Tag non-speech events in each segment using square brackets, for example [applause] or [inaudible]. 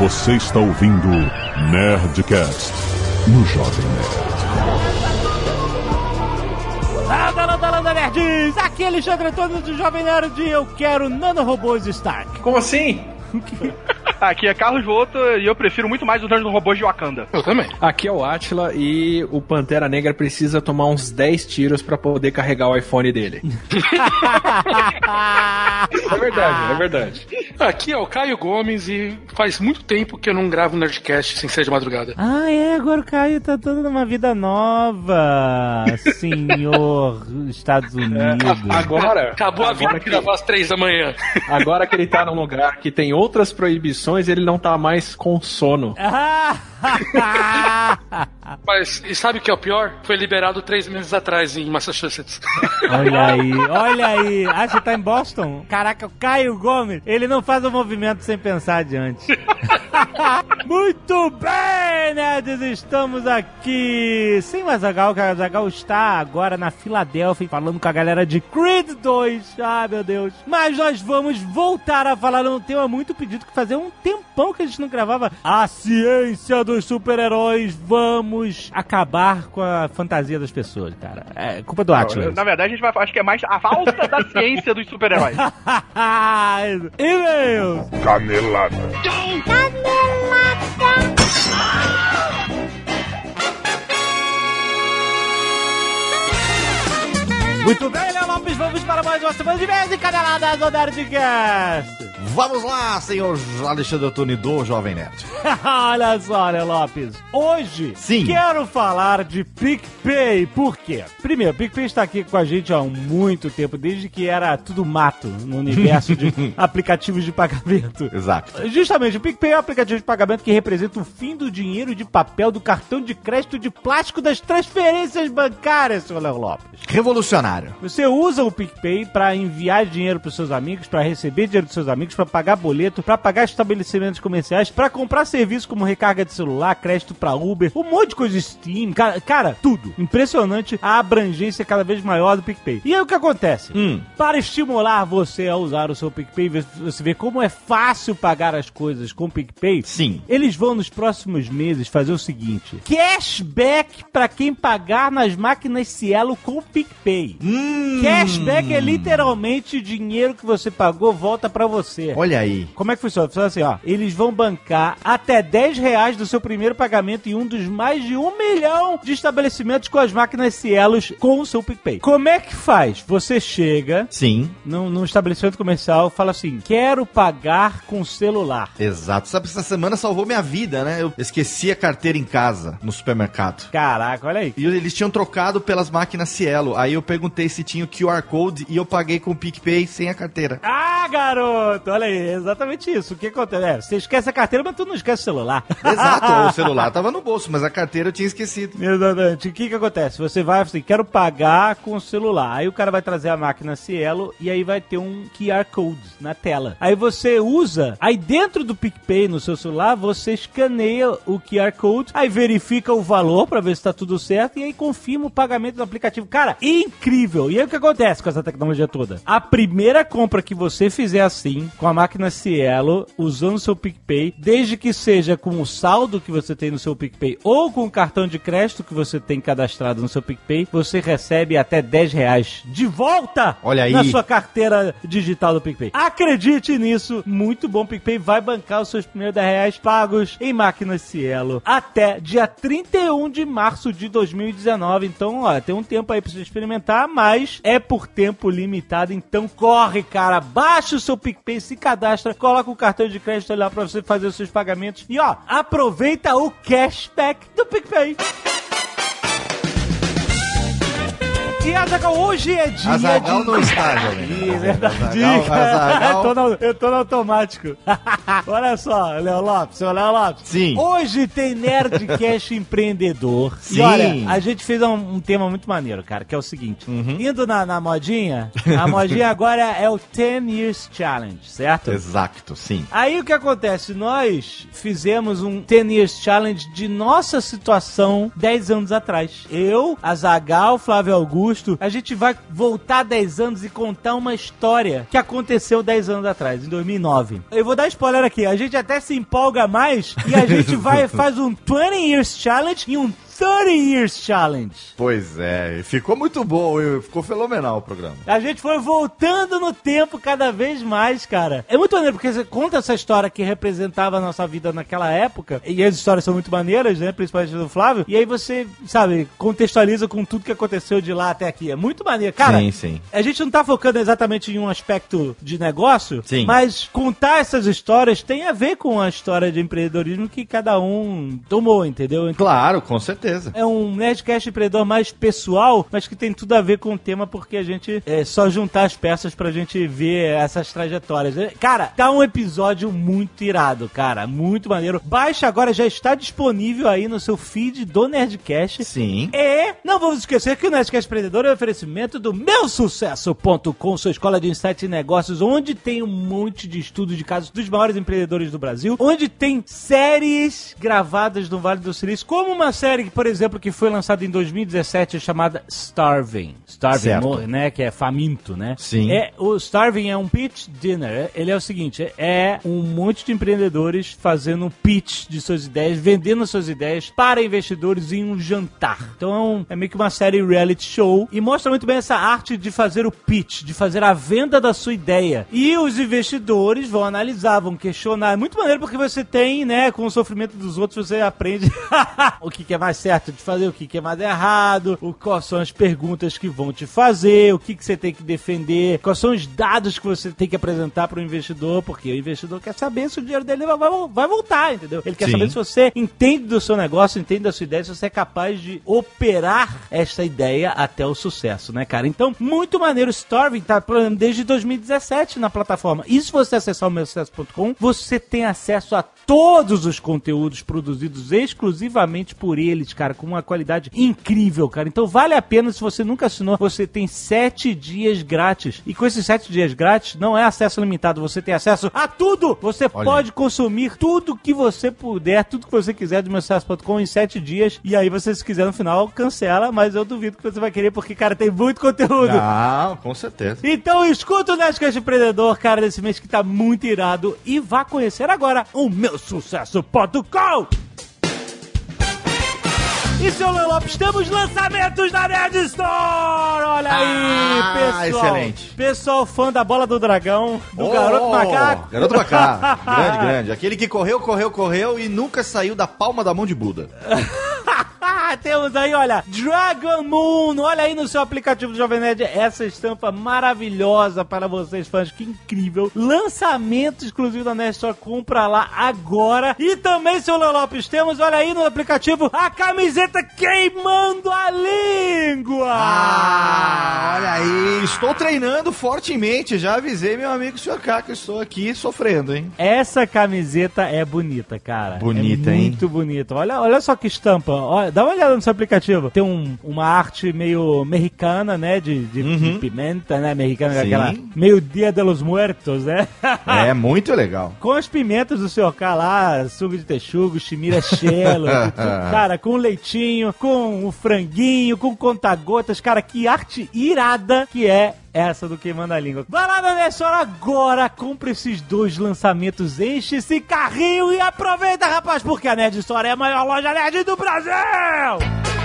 Você está ouvindo Nerdcast no Jovem Nerd. Landa, landa, landa, nerds! Aqui é Alexandre Antônio do Jovem Nerd e eu quero nanorobôs Stark. Como assim? [laughs] Aqui é Carlos Volta e eu prefiro muito mais os Dungeons Robôs de Wakanda. Eu também. Aqui é o Atila e o Pantera Negra precisa tomar uns 10 tiros pra poder carregar o iPhone dele. [laughs] é verdade, é verdade. Aqui é o Caio Gomes e faz muito tempo que eu não gravo Nerdcast sem ser de madrugada. Ah, é, agora o Caio tá todo numa vida nova, [laughs] senhor Estados Unidos. É, agora? Acabou a vida que gravar às três da manhã. Agora que ele tá num lugar que tem outras proibições, ele não tá mais com sono. [laughs] Mas e sabe o que é o pior? Foi liberado três meses atrás em Massachusetts. [laughs] Olha aí, olha aí. Ah, você tá em Boston? Caraca, o Caio Gomes, ele não faz o movimento sem pensar adiante. [laughs] Muito bem, nerds, estamos aqui sem o Azagal, que o Azagal está agora na Filadélfia falando com a galera de Creed 2. Ah, meu Deus. Mas nós vamos voltar a falar num tema muito pedido que fazia um tempão que a gente não gravava. A ciência dos super-heróis. Vamos acabar com a fantasia das pessoas, cara. É culpa do Atlas. Na verdade, a gente vai acho que é mais a falta da [laughs] ciência dos super-heróis. [laughs] E-mails. Canelada. Canelada. Muito bem, Léo Lopes, vamos para mais uma semana de vez e caneladas do Nerdcast. Vamos lá, senhor Alexandre Antônio do Jovem Nerd. [laughs] Olha só, Léo Lopes. Hoje, Sim. quero falar de PicPay. Por quê? Primeiro, PicPay está aqui com a gente há muito tempo, desde que era tudo mato no universo de [laughs] aplicativos de pagamento. Exato. Justamente, o PicPay é um aplicativo de pagamento que representa o fim do dinheiro de papel, do cartão de crédito de plástico das transferências bancárias, senhor Léo Lopes. Revolucionário. Você usa o PicPay para enviar dinheiro para seus amigos, para receber dinheiro dos seus amigos, para pagar boleto, para pagar estabelecimentos comerciais, para comprar serviços como recarga de celular, crédito para Uber, um monte de coisa Steam, cara, cara, tudo. Impressionante a abrangência cada vez maior do PicPay. E aí o que acontece? Hum. Para estimular você a usar o seu PicPay, você vê como é fácil pagar as coisas com o PicPay. Sim. Eles vão nos próximos meses fazer o seguinte: cashback para quem pagar nas máquinas Cielo com o PicPay. Hum. Cashback é literalmente dinheiro que você pagou volta pra você. Olha aí. Como é que funciona? Funciona assim, ó. Eles vão bancar até 10 reais do seu primeiro pagamento em um dos mais de um milhão de estabelecimentos com as máquinas Cielos com o seu PicPay. Como é que faz? Você chega Sim. num, num estabelecimento comercial e fala assim: quero pagar com celular. Exato. Sabe, essa semana salvou minha vida, né? Eu esqueci a carteira em casa, no supermercado. Caraca, olha aí. E eles tinham trocado pelas máquinas Cielo. Aí eu perguntei se tinha o QR Code e eu paguei com o PicPay sem a carteira. Ah, garoto! Olha aí, exatamente isso. O que acontece? É, você esquece a carteira, mas tu não esquece o celular. [laughs] Exato. o celular [laughs] tava no bolso, mas a carteira eu tinha esquecido. Exatamente. O que que acontece? Você vai assim, quero pagar com o celular. Aí o cara vai trazer a máquina Cielo e aí vai ter um QR Code na tela. Aí você usa, aí dentro do PicPay no seu celular, você escaneia o QR Code, aí verifica o valor pra ver se tá tudo certo e aí confirma o pagamento do aplicativo. Cara, incrível! E aí o que acontece com essa tecnologia toda? A primeira compra que você fizer assim, com a máquina Cielo, usando o seu PicPay, desde que seja com o saldo que você tem no seu PicPay ou com o cartão de crédito que você tem cadastrado no seu PicPay, você recebe até 10 reais de volta Olha aí. na sua carteira digital do PicPay. Acredite nisso, muito bom. PicPay vai bancar os seus primeiros 10 reais pagos em máquinas Cielo até dia 31 de março de 2019. Então, ó, tem um tempo aí pra você experimentar, mas é por tempo limitado. Então, corre, cara, baixa o seu PicPay, se cadastra, coloca o cartão de crédito lá pra você fazer os seus pagamentos e, ó, aproveita o cashback do PicPay. E Azaghal, hoje é dia Azaghal de... não está, [laughs] jovem. Verdade. Azaghal- [laughs] Eu tô no, eu tô no automático. [laughs] Olha só, Léo Lopes, seu Léo Lopes. Sim. Hoje tem Nerdcast Empreendedor. Sim. E olha, a gente fez um, um tema muito maneiro, cara, que é o seguinte. Uhum. Indo na, na modinha, a modinha agora é o 10 Years Challenge, certo? Exato, sim. Aí o que acontece? Nós fizemos um 10 Years Challenge de nossa situação 10 anos atrás. Eu, Azagal, Flávio Augusto Augusto, a gente vai voltar 10 anos e contar uma história que aconteceu 10 anos atrás, em 2009. Eu vou dar spoiler aqui, a gente até se empolga mais e a gente [laughs] vai faz um 20 Years Challenge e um 30 Years Challenge. Pois é, ficou muito bom, ficou fenomenal o programa. A gente foi voltando no tempo cada vez mais, cara. É muito maneiro, porque você conta essa história que representava a nossa vida naquela época, e as histórias são muito maneiras, né? Principalmente do Flávio, e aí você, sabe, contextualiza com tudo que aconteceu de lá até aqui. É muito maneiro. Cara, sim, sim. a gente não tá focando exatamente em um aspecto de negócio, Sim. mas contar essas histórias tem a ver com a história de empreendedorismo que cada um tomou, entendeu? Claro, com certeza. É um Nerdcast empreendedor mais pessoal, mas que tem tudo a ver com o tema, porque a gente é só juntar as peças pra gente ver essas trajetórias. É, Cara, tá um episódio muito irado, cara. Muito maneiro. Baixa agora, já está disponível aí no seu feed do Nerdcast. Sim. E não vamos esquecer que o Nerdcast Empreendedor é um oferecimento do meusucesso.com, sua escola de insights e negócios, onde tem um monte de estudos de casos dos maiores empreendedores do Brasil, onde tem séries gravadas no Vale do Silício, como uma série, por exemplo, que foi lançada em 2017 chamada Starving. Starving, Certo. né, que é faminto, né? Sim. É, o Starving é um pitch dinner. Ele é o seguinte, é um monte de empreendedores fazendo um pitch de suas ideias, vendendo suas ideias para investidores em um jantar. Então é, um- é meio que uma série reality show e mostra muito bem essa arte de fazer o pitch, de fazer a venda da sua ideia. E os investidores vão analisar, vão questionar. É muito maneiro porque você tem, né, com o sofrimento dos outros, você aprende [laughs] o que, que é mais certo de fazer, o que, que é mais errado, o, quais são as perguntas que vão te fazer, o que, que você tem que defender, quais são os dados que você tem que apresentar para o investidor, porque o investidor quer saber se o dinheiro dele vai, vai, vai voltar, entendeu? Ele quer Sim. saber se você entende do seu negócio, entende da sua ideia, se você é capaz de operar esta ideia até o sucesso, né, cara? Então, muito maneiro. Starving tá desde 2017 na plataforma. E se você acessar o meusucesso.com, você tem acesso a todos os conteúdos produzidos exclusivamente por eles, cara, com uma qualidade incrível, cara. Então vale a pena, se você nunca assinou, você tem sete dias grátis. E com esses sete dias grátis, não é acesso limitado, você tem acesso a tudo! Você Olha. pode consumir tudo que você puder, tudo que você quiser do meusucesso.com em sete dias. E aí você, se quiser no final, cancela, mas eu duvido que você vai querer, porque, cara, tem muito conteúdo. Ah, com certeza. Então escuta o Nerdcast Empreendedor, cara, desse mês que tá muito irado. E vá conhecer agora o meu sucesso.com! E seu Léo Lopes, temos lançamentos da Nerd Store! Olha aí, Ah, pessoal! excelente. Pessoal fã da Bola do Dragão, do Oh, Garoto Macaco. Garoto Macaco. [laughs] grande, grande. Aquele que correu, correu, correu e nunca saiu da palma da mão de Buda. [laughs] Temos aí, olha, Dragon Moon. Olha aí no seu aplicativo do Jovem Nerd essa estampa maravilhosa para vocês, fãs. Que incrível. Lançamento exclusivo da Nerd Store. Compra lá agora. E também, seu Lopes, temos, olha aí no aplicativo, a camiseta queimando a língua. Ah, olha aí. Estou treinando fortemente. Já avisei meu amigo Sr. K que estou aqui sofrendo, hein? Essa camiseta é bonita, cara. Bonita, é hein? Muito bonita. Olha, olha só que estampa. Olha, dá uma olhada no seu aplicativo. Tem um- uma arte meio mexicana, né? De, de- de pimenta, né? Mexicana, Sim. aquela meio Dia de los Muertos, né? [laughs] É muito legal. com as pimentas do seu K lá, suco de texugo, chimichelo, [laughs] cara, com leitinho, com o franguinho, com conta-gotas, cara, que arte irada que é essa do Queimando a Língua. Vai lá na Nessora agora, compra esses dois lançamentos, enche esse carrinho e aproveita, rapaz, porque a Nerd Store é a maior loja nerd do Brasil!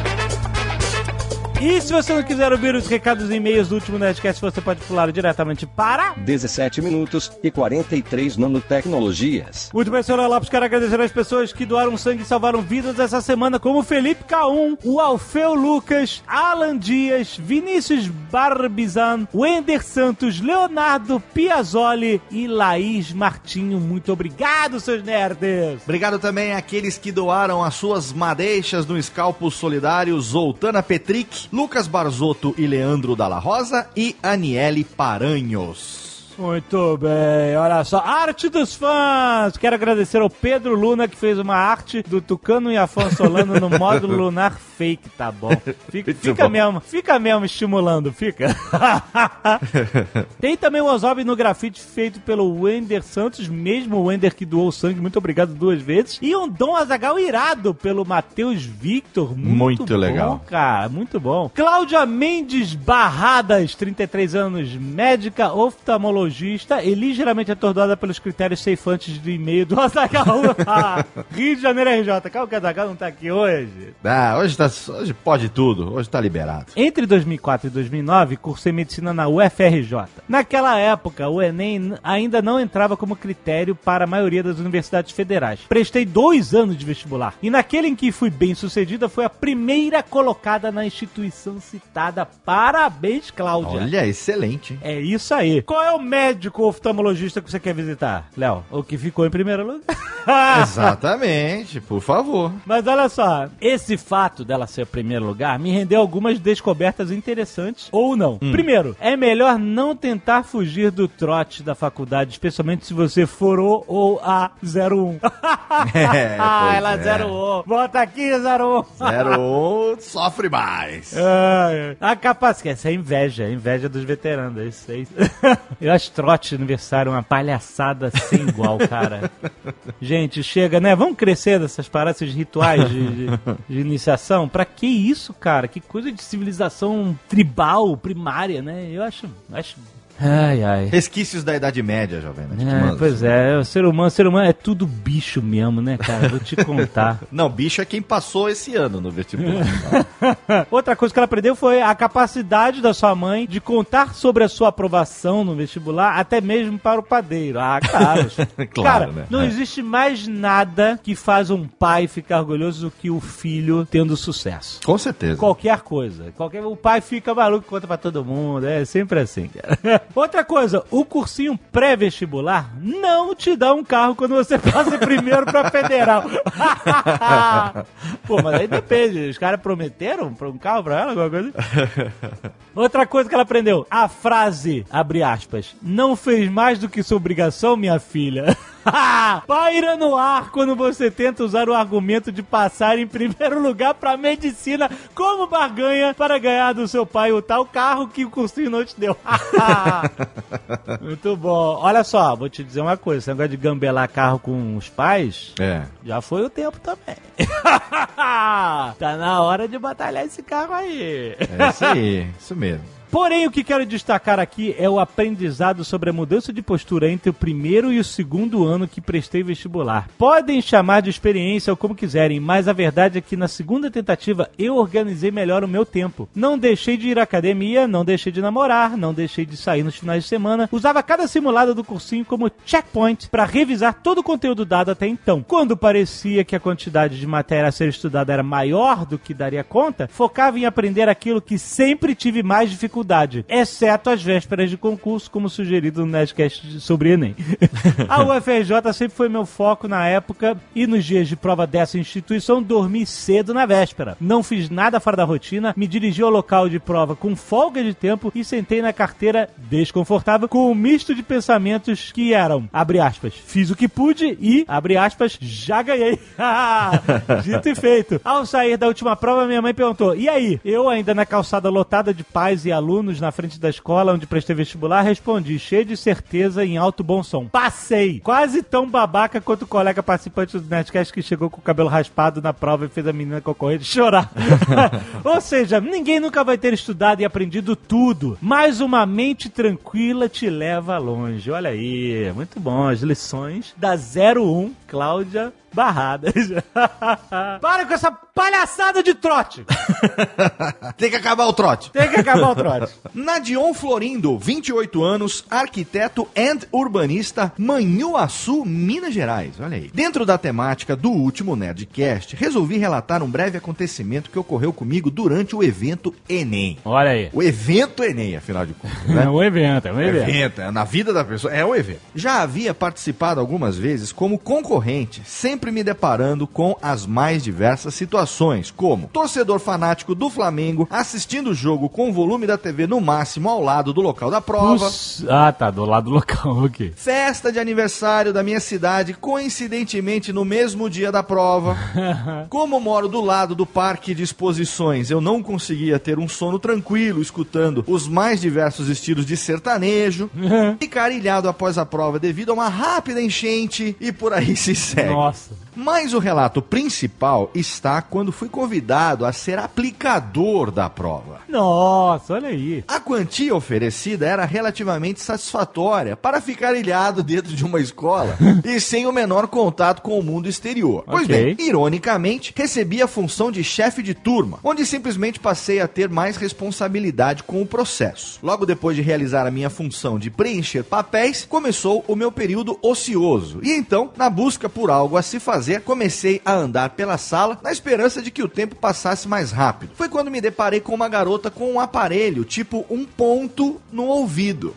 E se você não quiser ouvir os recados e e-mails do último Nerdcast, você pode pular diretamente para 17 minutos e 43 nanotecnologias. Muito bem, senhor Lopes, quero agradecer às pessoas que doaram sangue e salvaram vidas essa semana, como o Felipe K1, o Alfeu Lucas, Alan Dias, Vinícius Barbizan, Wender Santos, Leonardo Piazzoli e Laís Martinho. Muito obrigado, seus nerds! Obrigado também àqueles que doaram as suas madeixas no Escalpo Solidário, Zoltana Petric, Lucas Barzotto e Leandro Dalla Rosa e Aniele Paranhos. Muito bem, olha só. Arte dos fãs! Quero agradecer ao Pedro Luna que fez uma arte do Tucano e Afonso Solano no [laughs] módulo lunar fake, tá bom. Fica, fica bom. mesmo, fica mesmo estimulando, fica. [laughs] Tem também o Ozob no grafite feito pelo Wender Santos, mesmo o Wender que doou sangue, muito obrigado duas vezes. E um Dom Azagal irado pelo Matheus Victor, muito, Muito bom, legal. cara, muito bom. Cláudia Mendes Barradas, 33 anos, médica oftalmologista e ligeiramente atordoada pelos critérios ceifantes do e-mail do [laughs] Azagal. [laughs] Rio de Janeiro RJ. Calma que o Azagal não tá aqui hoje. Ah, hoje, tá, hoje pode tudo, hoje tá liberado. Entre 2004 e 2009, cursei medicina na UFRJ. Naquela época, o Enem ainda não entrava como critério para a maioria das universidades federais. Prestei dois anos de vestibular. E naquele em que fui bem sucedida, foi a primeira colocada na instituição citada. Parabéns, Cláudia. Olha, excelente, hein? É isso aí. Qual é o médico oftalmologista que você quer visitar, Léo? O que ficou em primeiro lugar? [laughs] Exatamente, por favor. Mas olha só, esse fato dela ser o primeiro lugar me rendeu algumas descobertas interessantes ou não. Primeiro, é melhor não tentar fugir do trote da faculdade, especialmente se você for o ou a 01. É, ah, ela é. 01. Bota aqui 01. 01 sofre mais. Ai, ai. a capacidade. Essa é inveja, é inveja dos veteranos. É isso aí. [laughs] Eu acho trote de aniversário uma palhaçada sem igual, cara. [laughs] Gente, chega, né? Vamos crescer dessas paradas, esses rituais de, de- de iniciação. Pra que isso, cara? Que coisa de civilização tribal, primária, né? Eu acho. acho... Ai, ai. Resquícios da Idade Média, jovem. Nerd. É, pois é, o ser humano, o ser humano é tudo bicho mesmo, né, cara? Vou te contar. [laughs] Não, bicho é quem passou esse ano no vestibular. [laughs] Outra coisa que ela aprendeu foi a capacidade da sua mãe de contar sobre a sua aprovação no vestibular, até mesmo para o padeiro. Ah, claro. [laughs] Claro, Cara, né? não É. existe mais nada que faz um pai ficar orgulhoso do que o filho tendo sucesso. Com certeza. Qualquer coisa. Qualquer, o pai fica maluco e conta pra todo mundo. É sempre assim, cara. Outra coisa, o cursinho pré-vestibular não te dá um carro quando você [laughs] passa primeiro pra federal. [laughs] Pô, mas aí depende. Os caras prometeram pra um carro pra ela, alguma coisa? [laughs] Outra coisa que ela aprendeu. A frase, abre aspas, não fez mais do que sua obrigação, minha filha. [laughs] Paira no ar quando você tenta usar o argumento de passar em primeiro lugar pra medicina como barganha para ganhar do seu pai o tal carro que o cursinho não te deu. [laughs] Muito bom. Olha só, vou te dizer uma coisa. Esse negócio de gambelar carro com os pais, É. já foi o tempo também. [laughs] tá na hora de batalhar esse carro aí. É isso aí. Isso mesmo. Porém, o que quero destacar aqui é o aprendizado sobre a mudança de postura entre o primeiro e o segundo ano que prestei vestibular. Podem chamar de experiência ou como quiserem, mas a verdade é que na segunda tentativa eu organizei melhor o meu tempo. Não deixei de ir à academia, não deixei de namorar, não deixei de sair nos finais de semana. Usava cada simulada do cursinho como checkpoint para revisar todo o conteúdo dado até então. Quando parecia que a quantidade de matéria a ser estudada era maior do que daria conta, focava em aprender aquilo que sempre tive mais dificuldade, exceto as vésperas de concurso, como sugerido no Nerdcast sobre Enem. [laughs] a UFRJ sempre foi meu foco na época e nos dias de prova dessa instituição dormi cedo na véspera. Não fiz nada fora da rotina, me dirigi ao local de prova com folga de tempo e sentei na carteira desconfortável com um misto de pensamentos que eram, abre aspas, fiz o que pude e, abre aspas, já ganhei. [laughs] Dito e feito. Ao sair da última prova, minha mãe perguntou: E aí? Eu, ainda na calçada lotada de pais e alunos na frente da escola onde prestei vestibular, respondi, cheio de certeza e em alto bom som. Passei! Quase tão babaca quanto o colega participante do Nerdcast que chegou com o cabelo raspado na prova e fez a menina concorrente chorar. [laughs] Ou seja, ninguém nunca vai ter estudado e aprendido tudo, mas uma mente tranquila te leva longe. Olha aí, muito bom. As lições da 01, Cláudia Barradas. [laughs] Para com essa palhaçada de trote! [laughs] Tem que acabar o trote. Tem que acabar o trote. Nadion Florindo, 28 anos, arquiteto and urbanista, Manhuaçu, Minas Gerais. Olha aí. Dentro da temática do último Nerdcast, resolvi relatar um breve acontecimento que ocorreu comigo durante o evento Enem. Olha aí. O evento Enem, afinal de contas, né? É um evento, é um evento. evento, é na vida da pessoa, é um evento. Já havia participado algumas vezes como concorrente, sempre me deparando com as mais diversas situações, como torcedor fanático do Flamengo assistindo o jogo com o volume da TV no máximo ao lado do local da prova. Ah, tá, do lado do local, [laughs] ok. Festa de aniversário da minha cidade, coincidentemente no mesmo dia da prova. [laughs] Como moro do lado do parque de exposições, eu não conseguia ter um sono tranquilo escutando os mais diversos estilos de sertanejo. [laughs] Ficar ilhado após a prova devido a uma rápida enchente e por aí se segue. Nossa. Mas o relato principal está quando fui convidado a ser aplicador da prova. Nossa, olha aí. A quantia oferecida era relativamente satisfatória para ficar ilhado dentro de uma escola [laughs] e sem o menor contato com o mundo exterior. Pois Ok. bem, ironicamente, recebi a função de chefe de turma, onde simplesmente passei a ter mais responsabilidade com o processo. Logo depois de realizar a minha função de preencher papéis, começou o meu período ocioso. E então, na busca por algo a se fazer, comecei a andar pela sala na esperança de que o tempo passasse mais rápido. Foi quando me deparei com uma garota com um aparelho, tipo um ponto no ouvido.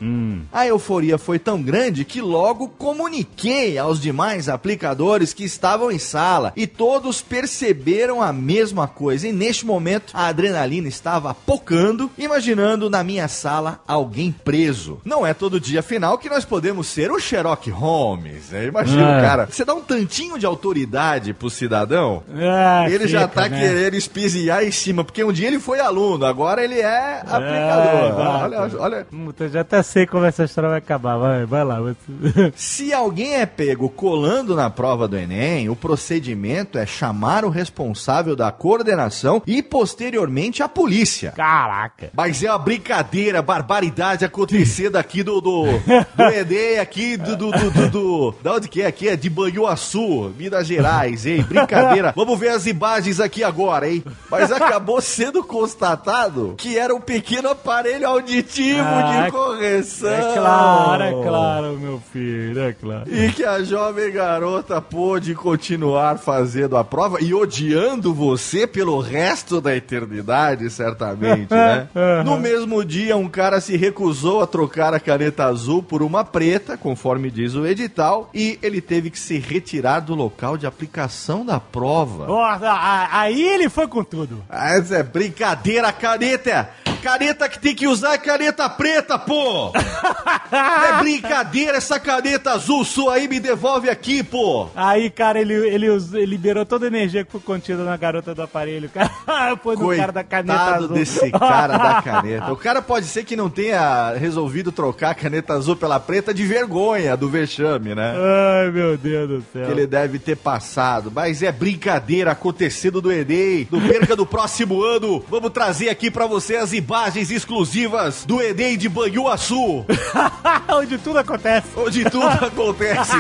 A euforia foi tão grande que logo comuniquei aos demais aplicadores que estavam em sala e todos perceberam a mesma coisa. E neste momento a adrenalina estava pocando, imaginando na minha sala alguém preso. Não é todo dia, afinal, que nós podemos ser o Sherlock Holmes. né? Imagina, É. cara, você dá um tantinho de autoridade pro cidadão, Ah, ele já fica, tá né? querendo espiziar em cima, porque um dia ele foi aluno, agora ele é aplicador. Exato. olha, olha. Puta, já até sei como essa história vai acabar. Vai, vai lá. [laughs] Se alguém é pego colando na prova do Enem, o procedimento é chamar o responsável da coordenação e posteriormente a polícia. Caraca. Mas é uma brincadeira, barbaridade acontecer daqui do, do, do [laughs] Enem, aqui do, do, do, do, do- Da onde que é? Aqui é de Banhuaçu, Minas Gerais, hein? Brincadeira. [laughs] Vamos ver as imagens aqui agora, hein? Mas acabou sendo constatado que era um pequeno aparelho auditivo Ah, de correção. É claro, é claro, meu filho, é claro. E que a jovem garota pôde continuar fazendo a prova e odiando você pelo resto da eternidade, certamente, né? [laughs] No mesmo dia, um cara se recusou a trocar a caneta azul por uma preta, conforme diz o edital, e ele teve que se retirar do local de aplicação da prova. A- aí ele foi com tudo. Essa é brincadeira, caneta! Caneta que tem que usar é caneta preta, pô! [laughs] é brincadeira essa caneta azul sua aí, me devolve aqui, pô! Aí, cara, ele, ele, ele liberou toda a energia que foi contida na garota do aparelho. Cara, [laughs] foi no cara da caneta azul. desse cara da [laughs] caneta. O cara pode ser que não tenha resolvido trocar a caneta azul pela preta de vergonha do vexame, né? Ai, meu Deus do céu. Que ele deve ter passado. Mas é brincadeira acontecendo do Enem. No perca do próximo ano, vamos trazer aqui pra você as imagens exclusivas do Enem de Banhuaçu. [laughs] Onde tudo acontece. Onde tudo [laughs] acontece.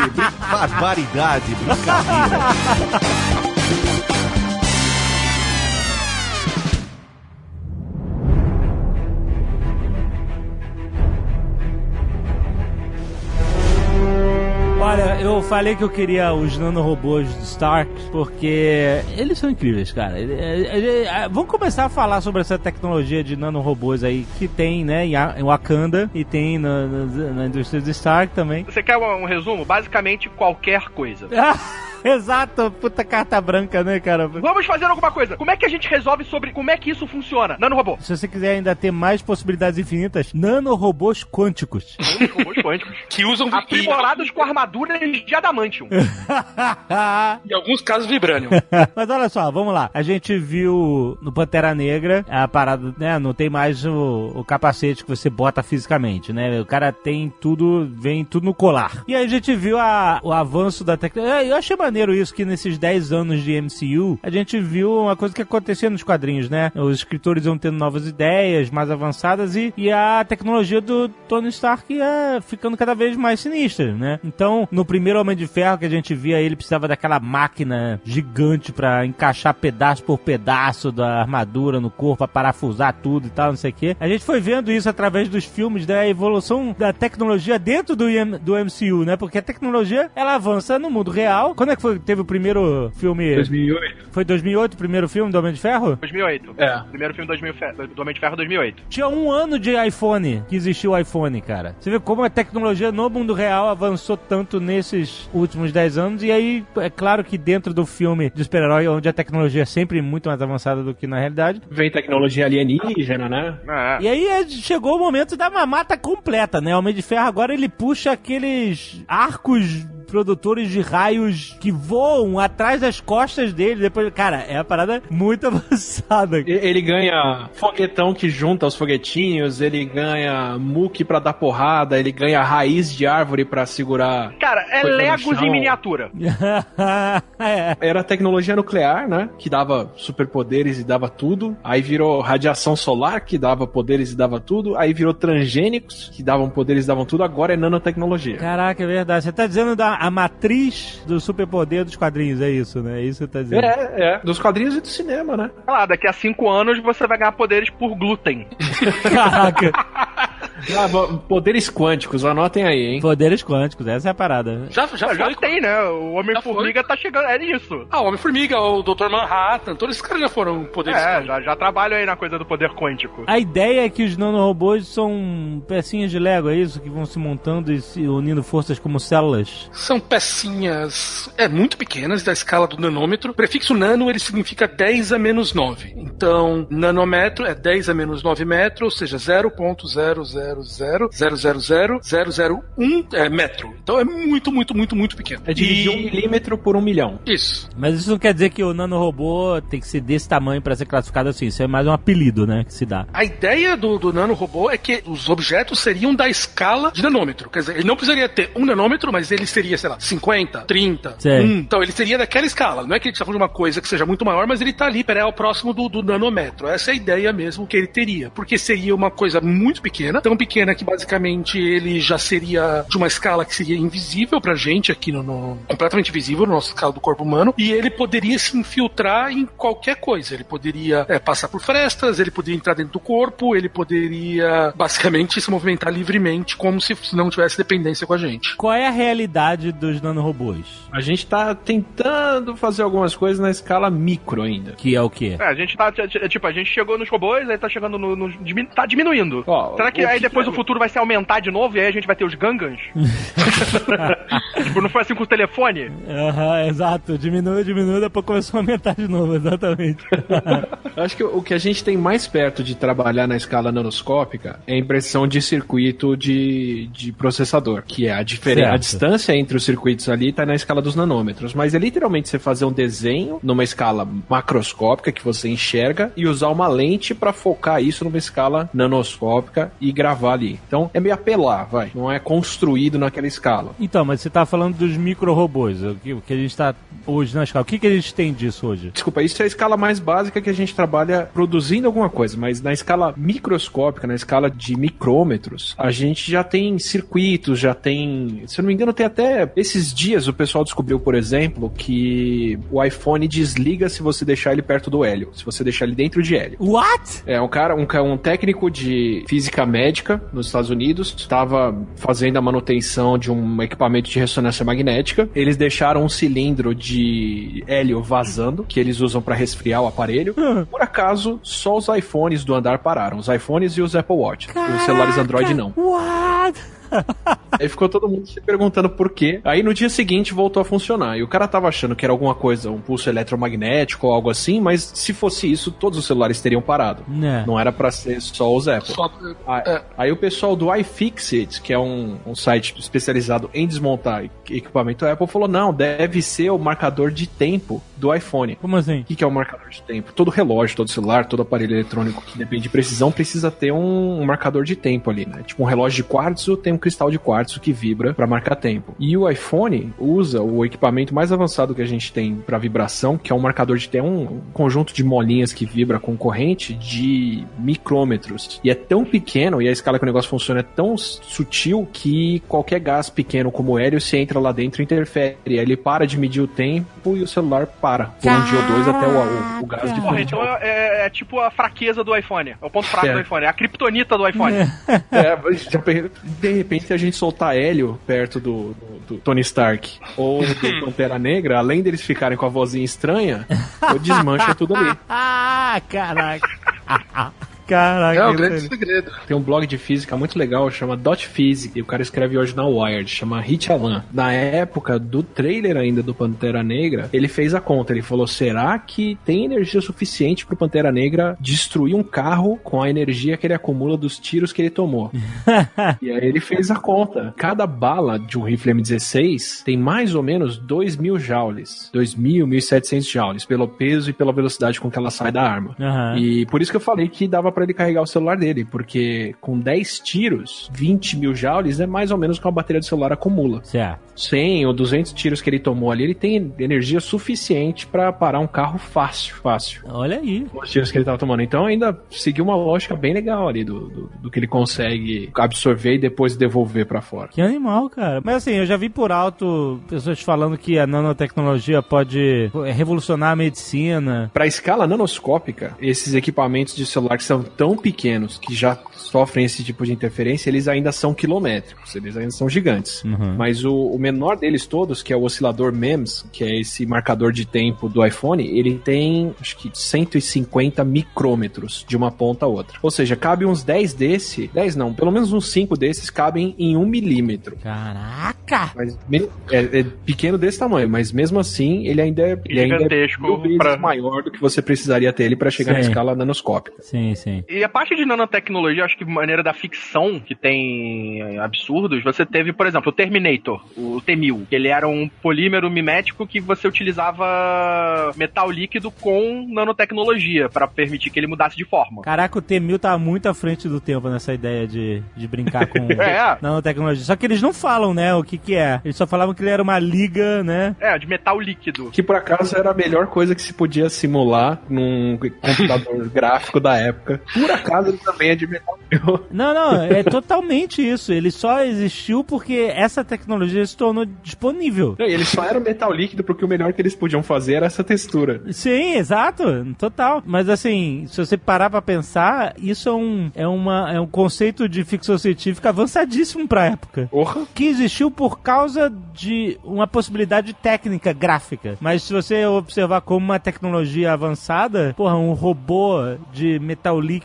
Barbaridade, brincadeira. [laughs] Olha, eu falei que eu queria os nanorobôs do Stark porque eles são incríveis, cara. Ele- é- é- é- Vamos começar a falar sobre essa tecnologia de nanorobôs aí que tem, né, em Wakanda e tem na, na, na indústria do Stark também. Você quer um, um resumo? Basicamente qualquer coisa. [laughs] [laughs] Exato, puta carta branca, né, cara? Vamos fazer alguma coisa. Como é que a gente resolve sobre como é que isso funciona? Nanorobô. Se você quiser ainda ter mais possibilidades infinitas, nanorobôs quânticos. Robôs quânticos. Que usam Aprimorados com armaduras de adamantium. e, [laughs] em alguns casos, vibranium. [laughs] Mas olha só, vamos lá. A gente viu no Pantera Negra a parada, né? Não tem mais o, o capacete que você bota fisicamente, né? O cara tem tudo, vem tudo no colar. E aí a gente viu a- o avanço da tecnologia. Eu achei maneiro isso, que nesses 10 anos de MCU, a gente viu uma coisa que acontecia nos quadrinhos, né? Os escritores iam tendo novas ideias, mais avançadas, e, e a tecnologia do Tony Stark ia ficando cada vez mais sinistra, né? Então, no primeiro Homem de Ferro que a gente via, ele precisava daquela máquina gigante pra encaixar pedaço por pedaço da armadura no corpo, pra parafusar tudo e tal, não sei o quê. A gente foi vendo isso através dos filmes da evolução da tecnologia dentro do, IM do MCU, né? Porque a tecnologia, ela avança no mundo real. Quando é que foi, teve o primeiro filme? 2008. Foi 2008 o primeiro filme do Homem de Ferro? 2008. É. Primeiro filme 2000 fe- do Homem de Ferro 2008. Tinha um ano de iPhone que existiu o iPhone, cara. Você vê como a tecnologia no mundo real avançou tanto nesses últimos 10 anos. E aí, é claro que dentro do filme de super-herói, onde a tecnologia é sempre muito mais avançada do que na realidade. Vem tecnologia alienígena, né? É. E aí é, chegou o momento da mamata completa, né? O Homem de Ferro agora ele puxa aqueles arcos produtores de raios que voam atrás das costas dele. Depois, cara, é uma parada muito [laughs] avançada. Ele ganha foguetão que junta os foguetinhos, ele ganha muque pra dar porrada, ele ganha raiz de árvore pra segurar. Cara, é Legos em miniatura. [laughs] é. Era tecnologia nuclear, né? Que dava superpoderes e dava tudo. Aí virou radiação solar, que dava poderes e dava tudo. Aí virou transgênicos, que davam poderes e davam tudo. Agora é nanotecnologia. Caraca, é verdade. Você tá dizendo da a matriz do superpoder dos quadrinhos, é isso, né? É isso que você tá dizendo. É, é. Dos quadrinhos e do cinema, né? Sei lá, daqui a cinco anos você vai ganhar poderes por glúten. [laughs] Caraca. [laughs] Ah, poderes quânticos, anotem aí, hein? Poderes quânticos, essa é a parada. Já, já, Já foi. tem, né? O Homem-Formiga tá chegando. É isso. Ah, o Homem-Formiga, o Dr. Manhattan, todos esses caras já foram poderes. É, já, já trabalho aí na coisa do poder quântico. A ideia é que os nanorobôs são pecinhas de Lego, é isso? Que vão se montando e se unindo forças como células. São pecinhas é, muito pequenas da escala do nanômetro. O prefixo nano ele significa 10 a menos 9. Então, nanômetro é 10 a menos 9 metros, ou seja, 0.000000001 é, metro. Então é muito, muito, muito, muito pequeno. É dividir E- um milímetro por um milhão. Isso. Mas isso não quer dizer que o nanorobô tem que ser desse tamanho pra ser classificado assim. Isso é mais um apelido, né? Que se dá. A ideia do, do nanorobô é que os objetos seriam da escala de nanômetro. Quer dizer, ele não precisaria ter um nanômetro, mas ele seria, sei lá, 50, 30, Sei. 1. Então ele seria daquela escala. Não é que ele está falando de uma coisa que seja muito maior, mas ele está ali, pera, é o próximo do, do nanômetro. Essa é a ideia mesmo que ele teria. Porque seria uma coisa muito pequena, tão pequena que basicamente ele já seria de uma escala que seria invisível pra gente aqui no, no- completamente visível no nosso escala do corpo humano, e ele poderia se infiltrar em qualquer coisa. Ele poderia é, passar por frestas, ele poderia entrar dentro do corpo, ele poderia basicamente se movimentar livremente, como se não tivesse dependência com a gente. Qual é a realidade dos nanorobôs? A gente tá tentando fazer algumas coisas na escala micro ainda. Que é o quê? É, a gente tá. t- t- Tipo, a gente chegou nos robôs, aí tá chegando no. no tá diminuindo. Ó, Será que aí que depois o futuro vai se aumentar de novo e aí a gente vai ter os Gangans? [laughs] tipo, não foi assim com o telefone? Aham, exato. Diminui, diminui, depois começou a aumentar de novo, [laughs] exatamente. Eu Acho que o que a gente tem mais perto de trabalhar na escala nanoscópica é a impressão de circuito de, de processador, que é a diferença, a distância entre os circuitos ali está na escala dos nanômetros, mas é literalmente você fazer um desenho numa escala macroscópica que você enxerga e usar uma lente para focar isso numa escala nanoscópica e gravar ali. Então é meio apelar, vai. Não é construído naquela escala. então, mas você tá falando dos micro-robôs, o que, o que a gente tá hoje na escala. O que, que a gente tem disso hoje? Desculpa, isso é a escala mais básica que a gente trabalha produzindo alguma coisa, mas na escala microscópica, na escala de micrômetros, a gente já tem circuitos, já tem. Se eu não me engano, tem até. Esses dias o pessoal descobriu, por exemplo, que o iPhone desliga se você deixar ele perto do hélio, se você deixar ele dentro de hélio. What? É, um cara, um, um técnico de física médica nos Estados Unidos estava fazendo a manutenção de um equipamento de ressonância magnética. Eles deixaram um cilindro de hélio vazando, que eles usam para resfriar o aparelho. Por acaso, só os iPhones do andar pararam. Os iPhones e os Apple Watch. Os celulares Android não. What? [laughs] Aí ficou todo mundo se perguntando por quê. Aí no dia seguinte voltou a funcionar. E o cara tava achando que era alguma coisa, um pulso eletromagnético ou algo assim, mas se fosse isso, todos os celulares teriam parado. Né. Não era pra ser só os Apple. Só- Aí, É. aí o pessoal do iFixit, que é um, um site especializado em desmontar equipamento Apple, falou: não, deve ser o marcador de tempo do iPhone. Como assim? O que que é o marcador de tempo? Todo relógio, todo celular, todo aparelho eletrônico que depende de precisão precisa ter um, um marcador de tempo ali, né? Tipo um relógio de quartzo tem um cristal de quartzo que vibra para marcar tempo. E o iPhone usa o equipamento mais avançado que a gente tem para vibração, que é um marcador de tem um conjunto de molinhas que vibra com corrente de micrômetros. E é tão pequeno e a escala que o negócio funciona é tão sutil que qualquer gás pequeno como o hélio, se entra lá dentro, interfere. Aí ele para de medir o tempo e o celular para por um dia ou dois até o, o, o gás de Porra, então é, é- é tipo a fraqueza do iPhone. É o ponto fraco É. do iPhone. É a criptonita do iPhone. [laughs] É, mas já de repente a gente soltar Hélio perto do, do- do Tony Stark ou do [laughs] Pantera Negra, além deles ficarem com a vozinha estranha, eu desmancha tudo ali. [laughs] Ah, caraca. [laughs] Caraca. É o que grande segredo. Tem um blog de física muito legal, chama Dot Physics, e o cara escreve hoje na Wired, chama Hit Alan. Na época do trailer ainda do Pantera Negra, ele fez a conta, ele falou, será que tem energia suficiente pro Pantera Negra destruir um carro com a energia que ele acumula dos tiros que ele tomou? [laughs] e aí ele fez a conta. Cada bala de um rifle M16 tem mais ou menos 2 mil joules. 2.000, 1.700 joules, pelo peso e pela velocidade com que ela sai da arma. Aham. E por isso que eu falei que dava pra ele carregar o celular dele, porque com 10 tiros, 20 mil joules é mais ou menos o que a bateria do celular acumula. Certo. 100 ou 200 tiros que ele tomou ali, ele tem energia suficiente pra parar um carro fácil, fácil. Olha aí. Os tiros que ele tava tomando. Então ainda seguiu uma lógica bem legal ali do, do, do que ele consegue absorver e depois devolver pra fora. Que animal, cara. Mas assim, eu já vi por alto pessoas falando que a nanotecnologia pode revolucionar a medicina. Para escala nanoscópica, esses equipamentos de celular que são tão pequenos que já sofrem esse tipo de interferência, eles ainda são quilométricos, eles ainda são gigantes. Uhum. Mas o, o menor deles todos, que é o oscilador MEMS, que é esse marcador de tempo do iPhone, ele tem acho que 150 micrômetros de uma ponta a outra. Ou seja, cabe uns 10 desse, 10 não, pelo menos uns 5 desses cabem em um milímetro. Caraca! Mas me- é, é pequeno desse tamanho, mas mesmo assim ele ainda é, ele ainda é Gigantesco mil vezes pra- maior do que você precisaria ter ele para chegar na Sim. escala nanoscópica. Sim, sim. E a parte de nanotecnologia, acho que de maneira da ficção, que tem eh, absurdos, você teve, por exemplo, o Terminator, o T-1000, que ele era um polímero mimético que você utilizava metal líquido com nanotecnologia para permitir que ele mudasse de forma. Caraca, o T-1000 tá muito à frente do tempo nessa ideia de, de brincar com [laughs] É. nanotecnologia. Só que eles não falam, né, o que que é. Eles só falavam que ele era uma liga, né? É, de metal líquido. Que por acaso era a melhor coisa que se podia simular num computador [laughs] gráfico da época. Por acaso ele também é de metal. Não, não, é totalmente isso. Ele só existiu porque essa tecnologia se tornou disponível. Não, Eles só eram metal líquido porque o melhor que eles podiam fazer era essa textura. Sim, exato, total. Mas assim, se você parar pra pensar, isso é um, é uma, é um conceito de ficção científica avançadíssimo pra época. Porra! Que existiu por causa de uma possibilidade técnica gráfica. Mas se você observar como uma tecnologia avançada, porra, um robô de metal líquido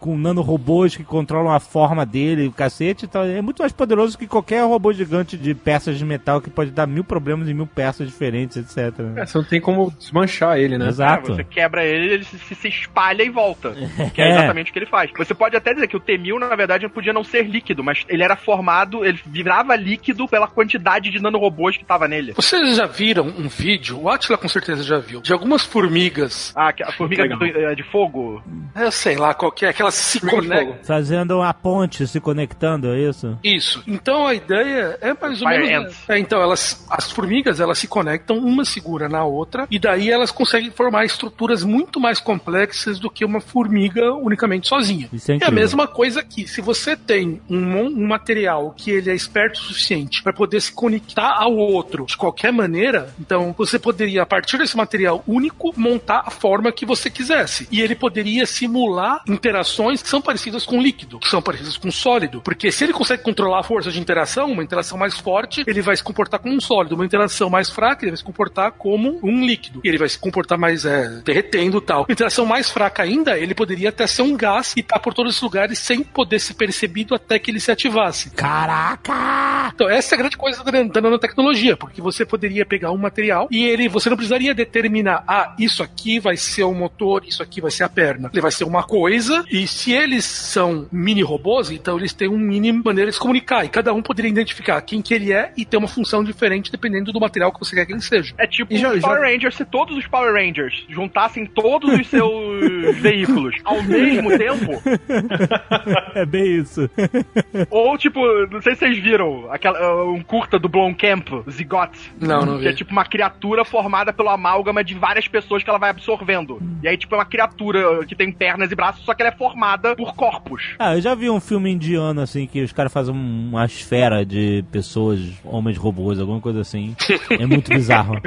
com nanorobôs que controlam a forma dele, o cacete, então é muito mais poderoso que qualquer robô gigante de peças de metal que pode dar mil problemas em mil peças diferentes, etc. É, você não tem como desmanchar ele, né? É, Exato. você quebra ele, ele se, se- espalha e volta. [laughs] Que é É. exatamente o que ele faz. Você pode até dizer que o T-1000, na verdade, podia não ser líquido, mas ele era formado, ele virava líquido pela quantidade de nanorobôs que tava nele. Vocês já viram um vídeo, o Atila com certeza já viu, de algumas formigas, Ah, que- a formiga do- eh, de fogo. eu sei lá qual que é, aquelas se conectam. Fazendo uma ponte, se conectando, é isso? Isso. Então a ideia é mais ou Fire menos. É, então elas, as formigas, elas se conectam, uma segura na outra, e daí elas conseguem formar estruturas muito mais complexas do que uma formiga unicamente sozinha. Isso é É a mesma coisa aqui. Se você tem um, um material que ele é esperto o suficiente para poder se conectar ao outro de qualquer maneira, então você poderia, a partir desse material único, montar a forma que você quisesse. E ele poderia simular interações que são parecidas com líquido, que são parecidas com sólido. Porque se ele consegue controlar a força de interação, uma interação mais forte, ele vai se comportar como um sólido. Uma interação mais fraca, ele vai se comportar como um líquido. E ele vai se comportar mais é, derretendo e tal. Uma interação mais fraca ainda, ele poderia até ser um gás e estar por todos os lugares sem poder ser percebido até que ele se ativasse. Caraca! Então, essa é a grande coisa da, da nanotecnologia, porque você poderia pegar um material e ele, você não precisaria determinar, ah, isso aqui vai ser o motor, isso aqui vai ser a perna. Ele vai ser uma coisa, e se eles são mini robôs, então eles têm um mini maneira de se comunicar, e cada um poderia identificar quem que ele é e ter uma função diferente dependendo do material que você quer que ele seja. É tipo já- os já- Power Rangers, se todos os Power Rangers juntassem todos os seus [laughs] veículos ao mesmo tempo, [laughs] É bem isso. [laughs] ou tipo, não sei se vocês viram, aquela, um curta do Blomkamp, Zigot. Não, não Que é vi. tipo uma criatura formada pelo amálgama de várias pessoas que ela vai absorvendo. E aí, tipo, é uma criatura que tem pernas e braços, só que ela é formada por corpos. Ah, eu já vi um filme indiano, assim, que os caras fazem um- uma esfera de pessoas, homens robôs, alguma coisa assim. [laughs] É muito bizarro.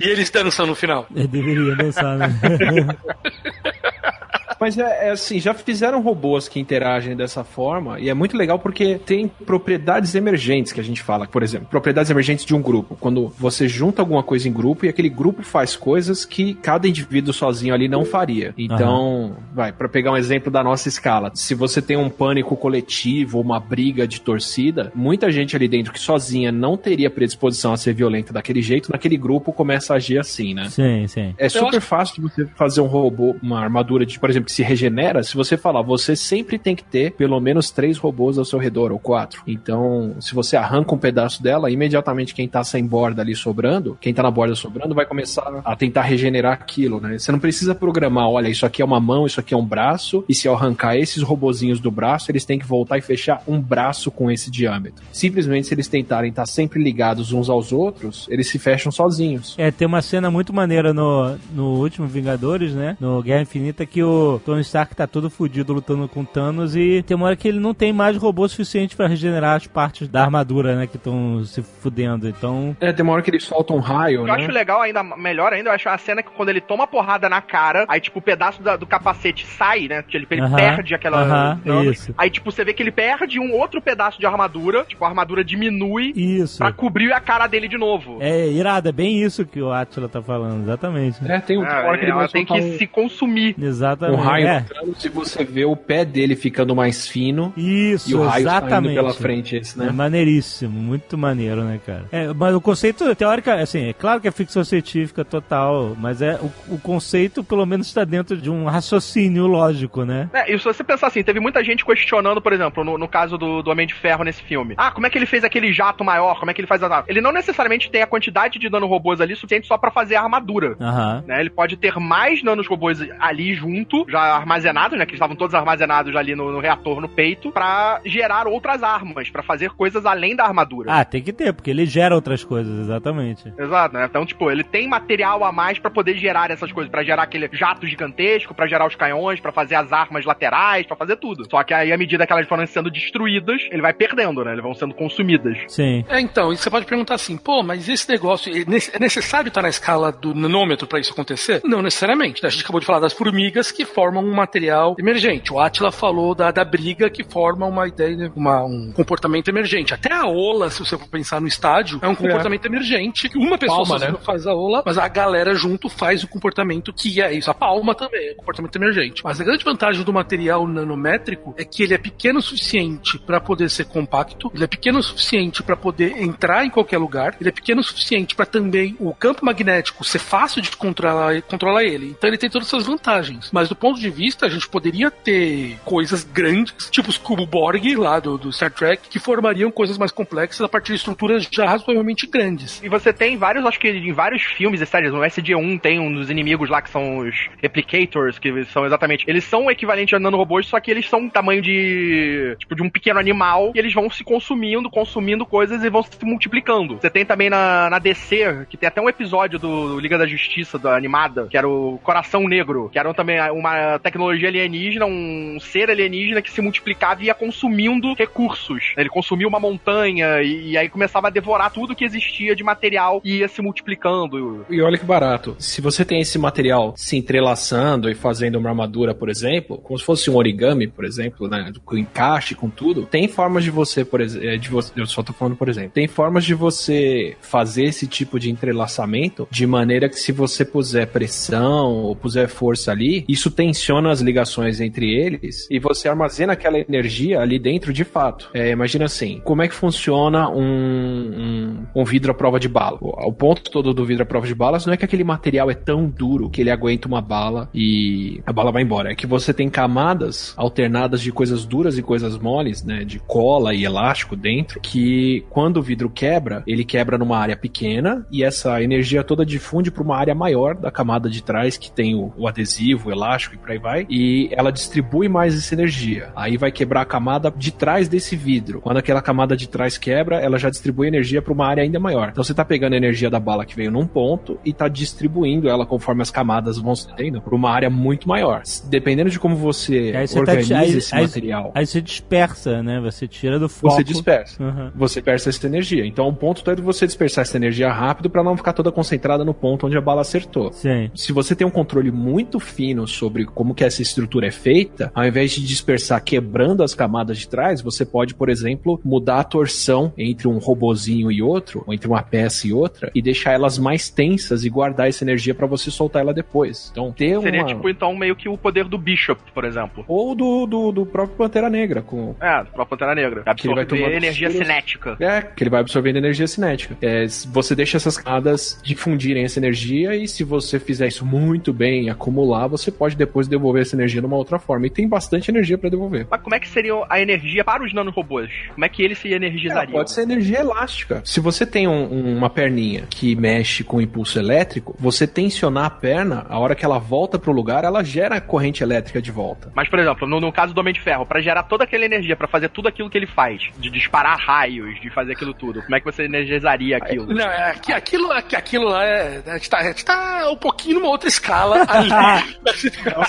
E eles dançam no final. Eu deveria dançar, né? [laughs] Mas é, é assim, já fizeram robôs que interagem dessa forma e é muito legal porque tem propriedades emergentes que a gente fala, por exemplo, propriedades emergentes de um grupo. Quando você junta alguma coisa em grupo e aquele grupo faz coisas que cada indivíduo sozinho ali não faria. Então, vai, para pegar um exemplo da nossa escala, se você tem um pânico coletivo, uma briga de torcida, muita gente ali dentro que sozinha não teria predisposição a ser violenta daquele jeito, naquele grupo começa a agir assim, né? Sim, sim. É super fácil de você fazer um robô, uma armadura de, por exemplo, que se regenera. Se você falar, você sempre tem que ter pelo menos três robôs ao seu redor, ou quatro. Então, se você arranca um pedaço dela, imediatamente quem tá sem borda ali sobrando, quem tá na borda sobrando, vai começar a tentar regenerar aquilo, né? Você não precisa programar, olha, isso aqui é uma mão, isso aqui é um braço, e se eu arrancar esses robozinhos do braço, eles têm que voltar e fechar um braço com esse diâmetro. Simplesmente, se eles tentarem estar sempre ligados uns aos outros, eles se fecham sozinhos. É, tem uma cena muito maneira no, no último Vingadores, né? No Guerra Infinita, que o Tony Stark tá todo fudido lutando com Thanos e tem uma hora que ele não tem mais robô suficiente para regenerar as partes da armadura, né? Que estão se fudendo. Então. É, tem uma hora que ele solta um raio, Eu né? acho legal ainda, melhor ainda, eu acho a cena que quando ele toma porrada na cara, aí tipo o pedaço da- do capacete sai, né? Que ele, ele Aham, perde aquela. aham, nanos. isso. Aí tipo você vê que ele perde um outro pedaço de armadura, tipo a armadura diminui Isso. pra cobrir a cara dele de novo. É irado, é bem isso que o Atila tá falando, exatamente. É, tem um tem uma hora que ele ela vai tem que um, se consumir. Exatamente. um raio é. entrando, se você vê o pé dele ficando mais fino Isso, e o raio saindo exatamente. pela frente, esse, É né? maneiríssimo, muito maneiro, né, cara? É, mas o conceito teórico, assim, é claro que é ficção científica total, mas é o, o conceito, pelo menos, está dentro de um raciocínio lógico, né? É, e se você pensar assim, teve muita gente questionando, por exemplo, no, no caso do, do Homem de Ferro nesse filme. Ah, como é que ele fez aquele jato maior? Como é que ele faz a... Ele não necessariamente tem a quantidade de nanorobôs ali suficiente só pra fazer a armadura. Aham. Né, ele pode ter mais nanorobôs ali junto, já armazenados, né? Que estavam todos armazenados ali no, no reator no peito, pra gerar outras armas, pra fazer coisas além da armadura. Ah, tem que ter, porque ele gera outras coisas, exatamente. Exato, né? Então, tipo, ele tem material a mais pra poder gerar essas coisas, pra gerar aquele jato gigantesco, pra gerar os canhões, pra fazer as armas laterais, pra fazer tudo. Só que aí, à medida que elas foram sendo destruídas, ele vai perdendo, né? Eles vão sendo consumidas. Sim. É, então, e você pode perguntar assim, pô, mas esse negócio, é é necessário estar na escala do nanômetro para isso acontecer? Não necessariamente. né? A gente acabou de falar das formigas que formam um material emergente. O Atila falou da, da briga que forma uma ideia, né, uma, um comportamento emergente. Até a ola, se você for pensar no estádio, é um comportamento emergente. Uma pessoa Palma, né? faz a ola, mas a galera junto faz o comportamento que é isso. A palma também é um comportamento emergente. Mas a grande vantagem do material nanométrico é que ele é pequeno o suficiente para poder ser compacto, ele é pequeno o suficiente para poder entrar em qualquer lugar, ele é pequeno o suficiente para também o campo magnético ser fácil de controlar, controlar ele. Então ele tem todas essas vantagens. Mas do ponto de vista, a gente poderia ter coisas grandes, tipo os cubo Borg lá do, do Star Trek, que formariam coisas mais complexas a partir de estruturas já razoavelmente grandes. E você tem vários, acho que em vários filmes séries, no SG-1 tem um dos inimigos lá que são os Replicators, que são exatamente. Eles são o equivalente a nanorobôs, só que eles são tamanho de. tipo, de um pequeno animal, e eles vão se consumindo, consumindo coisas e vão se multiplicando. Você tem também na, na DC, que tem até um episódio do Liga da Justiça, da animada, que era o Coração Negro, que era também uma tecnologia alienígena, um ser alienígena que se multiplicava e ia consumindo recursos. Ele consumia uma montanha e, e aí começava a devorar tudo que existia de material e ia se multiplicando. E olha que barato. Se você tem esse material se entrelaçando e fazendo uma armadura, por exemplo, como se fosse um origami, por exemplo, né, com encaixe, com tudo, tem formas de você, por exemplo, de você, eu só tô falando, por exemplo, tem formas de você fazer esse tipo de entrelaçamento de maneira que se você puser pressão ou puser força ali, isso tensiona as ligações entre eles e você armazena aquela energia ali dentro de fato. É, imagina assim, como é que funciona um, um, um vidro à prova de bala? O, o ponto todo do vidro à prova de balas não é que aquele material é tão duro que ele aguenta uma bala e a bala vai embora. É que você tem camadas alternadas de coisas duras e coisas moles, né? De cola e elástico dentro, que quando o vidro quebra, ele quebra numa área pequena e essa energia toda difunde para uma área maior da camada de trás que tem o, o adesivo, o elástico por aí vai. E ela distribui mais essa energia. Aí vai quebrar a camada de trás desse vidro. Quando aquela camada de trás quebra, ela já distribui energia para uma área ainda maior. Então você tá pegando a energia da bala que veio num ponto e tá distribuindo ela conforme as camadas vão se tendo para uma área muito maior. Dependendo de como você, Aí você tá organiza aí- esse aí- material, Aí você dispersa, né? Você tira do foco. você dispersa. Uhum. Você dispersa essa energia. Então, o ponto todo é de você dispersar essa energia rápido para não ficar toda concentrada no ponto onde a bala acertou. Sim. Se você tem um controle muito fino sobre como que essa estrutura é feita, ao invés de dispersar quebrando as camadas de trás, você pode, por exemplo, mudar a torção entre um robozinho e outro, ou entre uma peça e outra, e deixar elas mais tensas e guardar essa energia para você soltar ela depois. Então, ter Seria uma... tipo, então, meio que o poder do Bishop, por exemplo. Ou do, do, do próprio Pantera Negra, com... É, pra Pantera Negra. Que ele vai Absorver tomando energia cinética. É, que ele vai absorvendo energia cinética. É, você deixa essas camadas difundirem essa energia e se você fizer isso muito bem acumular, você pode depois devolver essa energia de uma outra forma. E tem bastante energia para devolver. Mas como é que seria a energia para os nanorobôs? Como é que eles se É, energizariam? pode ser energia elástica. Se você tem um- um- uma perninha que mexe com impulso elétrico, você tensionar a perna, a hora que ela volta pro lugar, ela gera corrente elétrica de volta. Mas, por exemplo, no, no caso do Homem de Ferro, pra gerar toda aquela energia, pra fazer tudo aquilo que ele faz, de disparar raios, de fazer aquilo tudo, como é que você energizaria aquilo? Não, é, aqui- aquilo, aqui- aquilo lá é. A gente, tá, a gente tá um pouquinho numa outra escala [laughs] ali.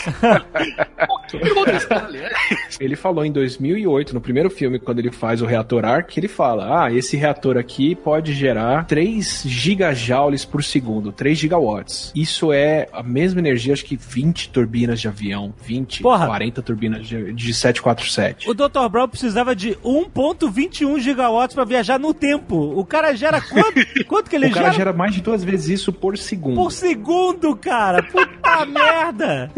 [laughs] Ele falou em 2008, no primeiro filme, quando ele faz o reator Arc, ele fala: Ah, esse reator aqui pode gerar 3 gigajoules por segundo, 3 gigawatts. Isso é a mesma energia, acho que 20 turbinas de avião, 20, Porra. 40 turbinas de, de 747. O Dr. Brown precisava de 1.21 gigawatts pra viajar no tempo. O cara gera quanto? [laughs] quanto que ele O cara gera? gera mais de duas vezes isso por segundo. Por segundo, cara! Puta [laughs] merda!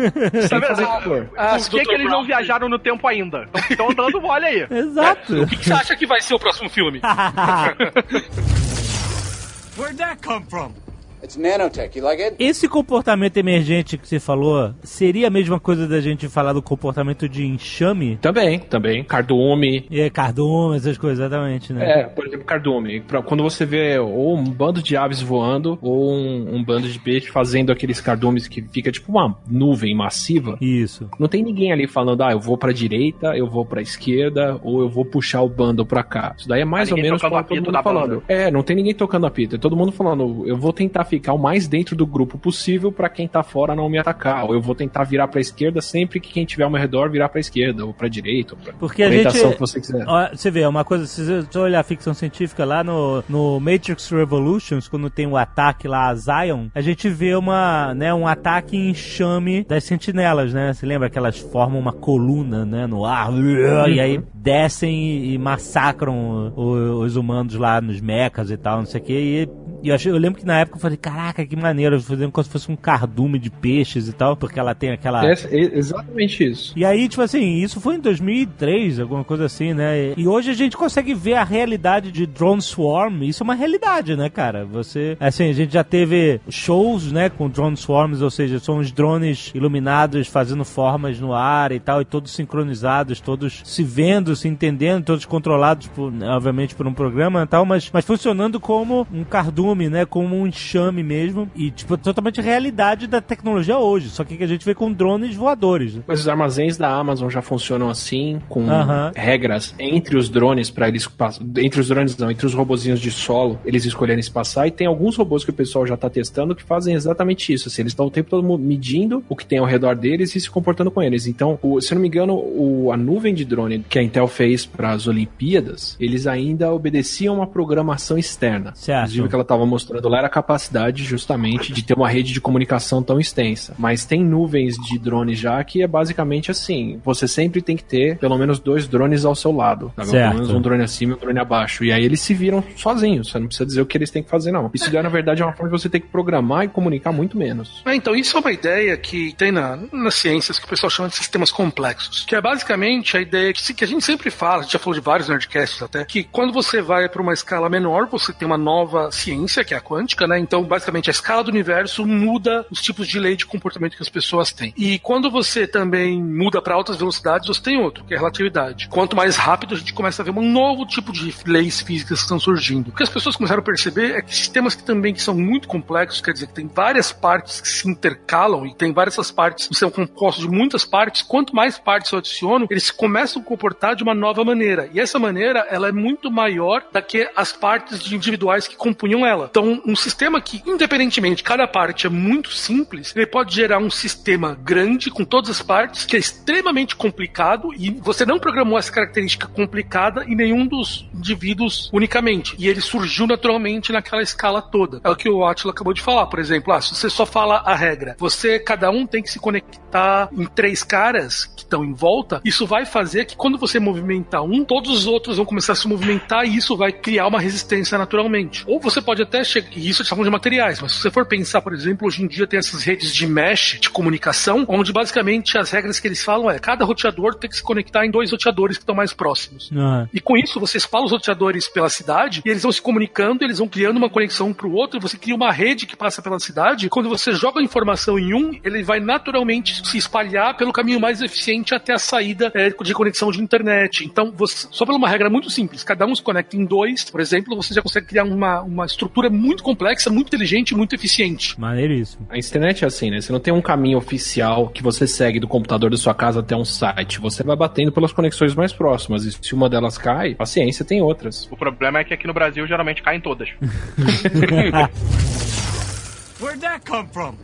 Sem fazer calor. Ah, Por que, que eles não viajaram no tempo ainda? Estão dando mole aí. [laughs] Exato! O que, que você acha que vai ser o próximo filme? [laughs] Where'd that come from? It's nanotech. You like it? Esse comportamento emergente que você falou seria a mesma coisa da gente falar do comportamento de enxame? Também, também. Cardume. E cardume, essas coisas, exatamente, né? É, por exemplo, cardume. Pra- Quando você vê ou um bando de aves voando, ou um, um bando de peixe fazendo aqueles cardumes que fica tipo uma nuvem massiva, Isso. não tem ninguém ali falando, ah, eu vou pra direita, eu vou pra esquerda, ou eu vou puxar o bando pra cá. Isso daí é mais ou menos como apito todo mundo falando. banda. É, não tem ninguém tocando a pita. É todo mundo falando, eu vou tentar ficar o mais dentro do grupo possível pra quem tá fora não me atacar. Ou eu vou tentar virar pra esquerda sempre que quem tiver ao meu redor virar pra esquerda, ou pra direita, ou pra Porque a gente. que você quiser. Ó, Você vê, uma coisa, se você olhar a ficção científica lá no, no Matrix Revolutions, quando tem o ataque lá a Zion, a gente vê uma, né, um ataque em enxame das sentinelas, né? Você lembra que elas formam uma coluna, né, no ar, e aí descem e, massacram os humanos lá nos mechas e tal, não sei o que, e, e eu, achei, eu lembro que na época eu falei, caraca, que maneiro, fazendo como se fosse um cardume de peixes e tal, porque ela tem aquela... É, é exatamente isso. E aí, tipo assim, isso foi em 2003, alguma coisa assim, né? E hoje a gente consegue ver a realidade de Drone Swarm. Isso é uma realidade, né, cara? Você, assim, a gente já teve shows, né, com Drone Swarms, ou seja, são os drones iluminados fazendo formas no ar e tal, e todos sincronizados, todos se vendo, se entendendo, todos controlados, por, obviamente, por um programa e tal, mas, mas funcionando como um cardume, né, como um enxame mesmo, e, tipo, totalmente realidade da tecnologia hoje, só que a gente vê com drones voadores. né? Mas os armazéns da Amazon já funcionam assim, com regras entre os drones para eles entre os drones não, entre os robozinhos de solo, eles escolherem se passar e tem alguns robôs que o pessoal já tá testando que fazem exatamente isso, assim, eles estão o tempo todo medindo o que tem ao redor deles e se comportando com eles. Então, o- se eu não me engano, o- a nuvem de drone que a Intel fez para as Olimpíadas, eles ainda obedeciam uma programação externa. Certo. Inclusive, o que ela estava mostrando lá era a capacidade justamente de ter uma rede de comunicação tão extensa. Mas tem nuvens de drones já que é basicamente assim: você sempre tem que ter pelo menos dois drones ao seu lado. Sabe? Certo. Pelo menos um drone acima e um drone abaixo. E aí eles se viram sozinhos. Você não precisa dizer o que eles têm que fazer, não. Isso daí, na verdade, é uma forma de você ter que programar e comunicar muito menos. É, então, isso é uma ideia que tem na, nas ciências que o pessoal chama de sistemas complexos. Que é basicamente a ideia que, que a gente sempre fala, a gente já falou de vários nerdcasts até, que quando você vai para uma escala menor, você tem uma nova ciência, que é a quântica, né? Então, basicamente, a escala do universo muda os tipos de lei de comportamento que as pessoas têm. E quando você também muda para altas velocidades, você tem outro, que é a relatividade. Quanto mais rápido, a gente começa a ver um novo tipo de leis físicas que estão surgindo. O que as pessoas começaram a perceber é que sistemas que também que são muito complexos, quer dizer, que tem várias partes que se intercalam e tem várias essas partes que são compostos de muitas partes, quanto mais partes eu adiciono, eles começam a comportar de uma nova maneira. E essa maneira, ela é muito maior do que as partes individuais que compunham ela. Então, um sistema que, independentemente, cada parte é muito simples, ele pode gerar um sistema grande com todas as partes, que é extremamente complicado e você não programou essa característica complicada em nenhum dos indivíduos unicamente. E ele surgiu naturalmente naquela escala toda. É o que o Atila acabou de falar, por exemplo. Ah, se você só fala a regra, você, cada um tem que se conectar em três caras que estão em volta, isso vai fazer que quando você movimentar um, todos os outros vão começar a se movimentar e isso vai criar uma resistência naturalmente. Ou você pode até chegar, isso falando de materiais, mas se você for pensar, por exemplo, hoje em dia tem essas redes de mesh, de comunicação, onde basicamente as regras que eles falam é cada roteador tem que se conectar em dois roteadores que estão mais próximos. Ah, E com isso, você espalha os roteadores pela cidade e eles vão se comunicando, eles vão criando uma conexão um pro outro, você cria uma rede que passa pela cidade. E quando você joga a informação em um, ele vai naturalmente se espalhar pelo caminho mais eficiente até a saída é, de conexão de internet. Então, você, só por uma regra muito simples, cada um se conecta em dois, por exemplo, você já consegue criar uma, uma estrutura muito complexa, muito inteligente e muito eficiente. maneiríssimo. A internet é assim, né? Você não tem um caminho oficial que você segue do computador da sua casa até um site. Você vai batendo pelas conexões mais próximas. E se uma delas cai, paciência, tem outras. O problema é que aqui no Brasil geralmente caem todas. [laughs] Where'd that come from?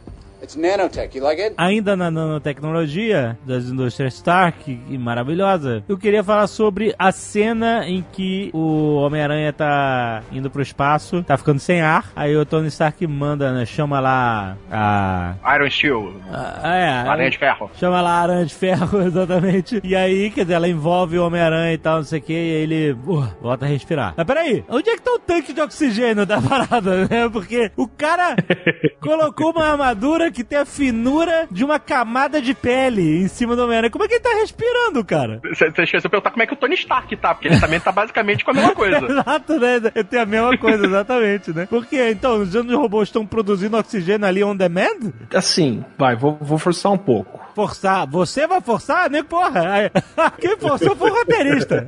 It's nanotech. You like it? Ainda na nanotecnologia das indústrias Stark, e maravilhosa, eu queria falar sobre a cena em que o Homem-Aranha tá indo pro espaço, tá ficando sem ar, aí o Tony Stark manda, né, chama lá a... Iron Steel, a é, aranha de ferro. Chama lá a Aranha de Ferro, [laughs] exatamente. E aí, quer dizer, ela envolve o Homem-Aranha e tal, não sei o que, e aí ele uh, volta a respirar. Mas peraí, onde é que tá o tanque de oxigênio da parada, [laughs] né? Porque o cara [laughs] colocou uma armadura que tem a finura de uma camada de pele em cima do Homem-Aranha. Como é que ele tá respirando, cara? Você esqueceu de perguntar como é que o Tony Stark tá, porque ele também tá basicamente com a mesma coisa. [laughs] Exato, né? Eu tenho a mesma coisa, exatamente, né? Porque, então, os anos robôs estão produzindo oxigênio ali on demand? Assim, vai, vou, vou forçar um pouco. Forçar. Você vai forçar? Nem porra. Aí- [laughs] Quem forçou foi o roteirista.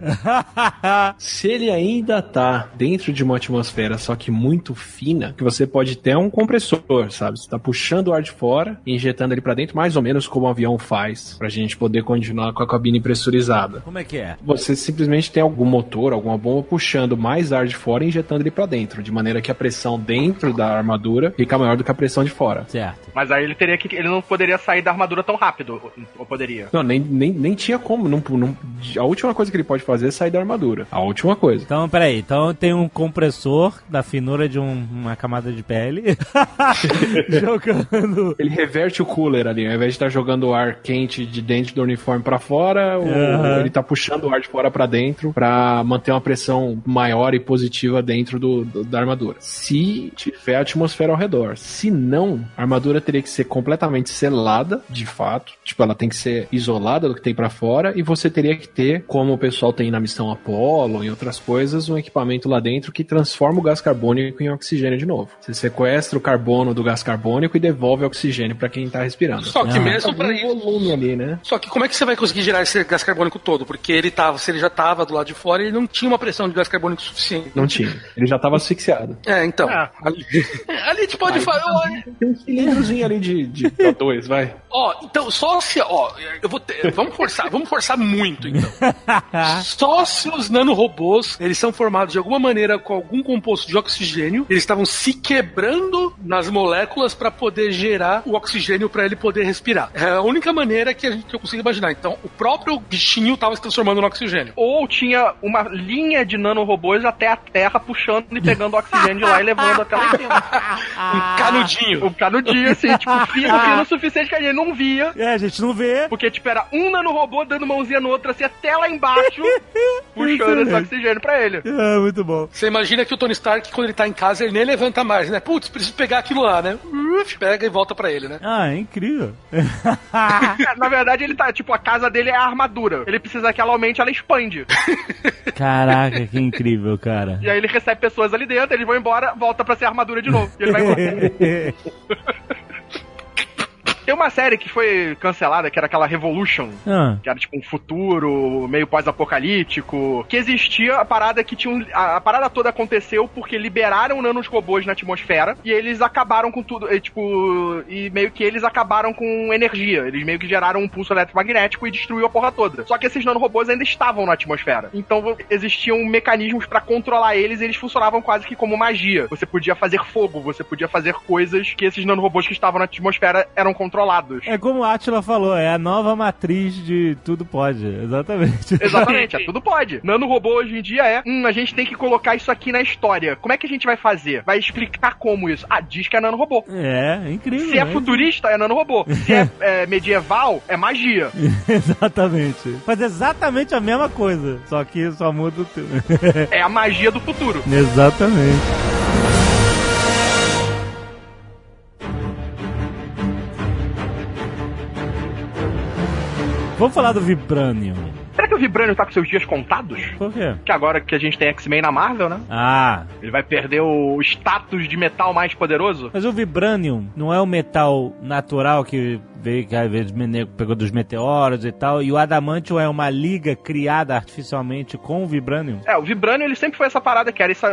[laughs] Se ele ainda tá dentro de uma atmosfera, só que muito fina, que você pode ter um compressor, sabe? Você tá puxando o ar de fora e injetando ele pra dentro, mais ou menos como o avião faz, pra gente poder continuar com a cabine pressurizada. Como é que é? Você simplesmente tem algum motor, alguma bomba puxando mais ar de fora e injetando ele pra dentro, de maneira que a pressão dentro da armadura fica maior do que a pressão de fora. Certo. Mas aí ele teria que. Ele não poderia sair da armadura tão rápido. ou- Ou poderia. Não, nem, nem, nem tinha como. Não, não- a última coisa que ele pode fazer é sair da armadura. A última coisa. Então, peraí. Então tem um compressor da finura de um- uma camada de pele [laughs] jogando. [laughs] Ele reverte o cooler ali, ao invés de estar jogando o ar quente de dentro do uniforme pra fora, Aham. ele tá puxando o ar de fora pra dentro pra manter uma pressão maior e positiva dentro do, do- da armadura. Se tiver atmosfera ao redor. Se não, a armadura teria que ser completamente selada, de fato. Tipo, ela tem que ser isolada do que tem pra fora e você teria que ter, como o pessoal tem na missão Apollo e outras coisas, um equipamento lá dentro que transforma o gás carbônico em oxigênio de novo. Você sequestra o carbono do gás carbônico e devolve oxigênio pra quem tá respirando. Só que Ah. mesmo Algum pra isso. volume ali, né? Só que como é que você vai conseguir gerar esse gás carbônico todo? Porque ele tava, se ele já tava do lado de fora, ele não tinha uma pressão de gás carbônico suficiente. Não tinha. Ele já tava asfixiado. É, então. Ah. Ali, ali a gente pode falar. Tem um cilindrozinho ali de, de [laughs] O2, vai. Ó, então, só se. Ó, eu vou ter. Vamos forçar, vamos forçar muito, então. [laughs] Só se os nanorobôs eles são formados de alguma maneira com algum composto de oxigênio, eles estavam se quebrando nas moléculas para poder gerar o oxigênio para ele poder respirar. É a única maneira que a gente que eu consigo imaginar. Então, o próprio bichinho estava se transformando no oxigênio. Ou tinha uma linha de nanorobôs até a Terra puxando e pegando o oxigênio de lá e levando até lá em cima. Um canudinho. O canudinho, assim, tipo, fino, fino o suficiente que a gente não via. É, a gente não vê. Porque, tipo, era um nanorobô dando mãozinha no outro, assim, até lá embaixo, [laughs] puxando esse oxigênio pra ele. É, muito bom. Você imagina que o Tony Stark, quando ele tá em casa, ele nem levanta mais, né? Putz, preciso pegar aquilo lá, né? Uf, pega e volta pra ele, né? Ah, é incrível. [laughs] Na verdade, ele tá, tipo, a casa dele é a armadura. Ele precisa que ela aumente, ela expande. [laughs] Caraca, que incrível, cara. E aí ele recebe pessoas ali dentro, eles vão embora, volta pra ser armadura de novo. E ele vai embora. [laughs] Tem uma série que foi cancelada, que era aquela Revolution, Ah. que era tipo um futuro meio pós-apocalíptico, que existia a parada que tinha um, a, a parada toda aconteceu porque liberaram nanos robôs na atmosfera e eles acabaram com tudo, e, tipo, e meio que eles acabaram com energia, eles meio que geraram um pulso eletromagnético e destruiu a porra toda. Só que esses nanorobôs ainda estavam na atmosfera. Então existiam mecanismos pra controlar eles e eles funcionavam quase que como magia. Você podia fazer fogo, você podia fazer coisas que esses nanorobôs que estavam na atmosfera eram controlados. É como o Atila falou, é a nova matriz de tudo pode. Exatamente. Exatamente, é, [laughs] tudo pode. Nanorobô hoje em dia é, hum, a gente tem que colocar isso aqui na história. Como é que a gente vai fazer? Vai explicar como isso? Ah, diz que é nanorobô. É, incrível. Se é né? futurista, é nanorobô. [laughs] Se é, é medieval, é magia. [laughs] exatamente. Faz exatamente a mesma coisa, só que só muda o teu. É a magia do futuro. exatamente. Vamos falar do Vibranium. Será que o Vibranium tá com seus dias contados? Por quê? Que agora que a gente tem X-Men na Marvel, né? Ah, Ele vai perder o status de metal mais poderoso? mas o Vibranium não é o metal natural que veio, que às vezes pegou dos meteoros e tal, e o Adamantium é uma liga criada artificialmente com o Vibranium? É, o Vibranium ele sempre foi essa parada que era essa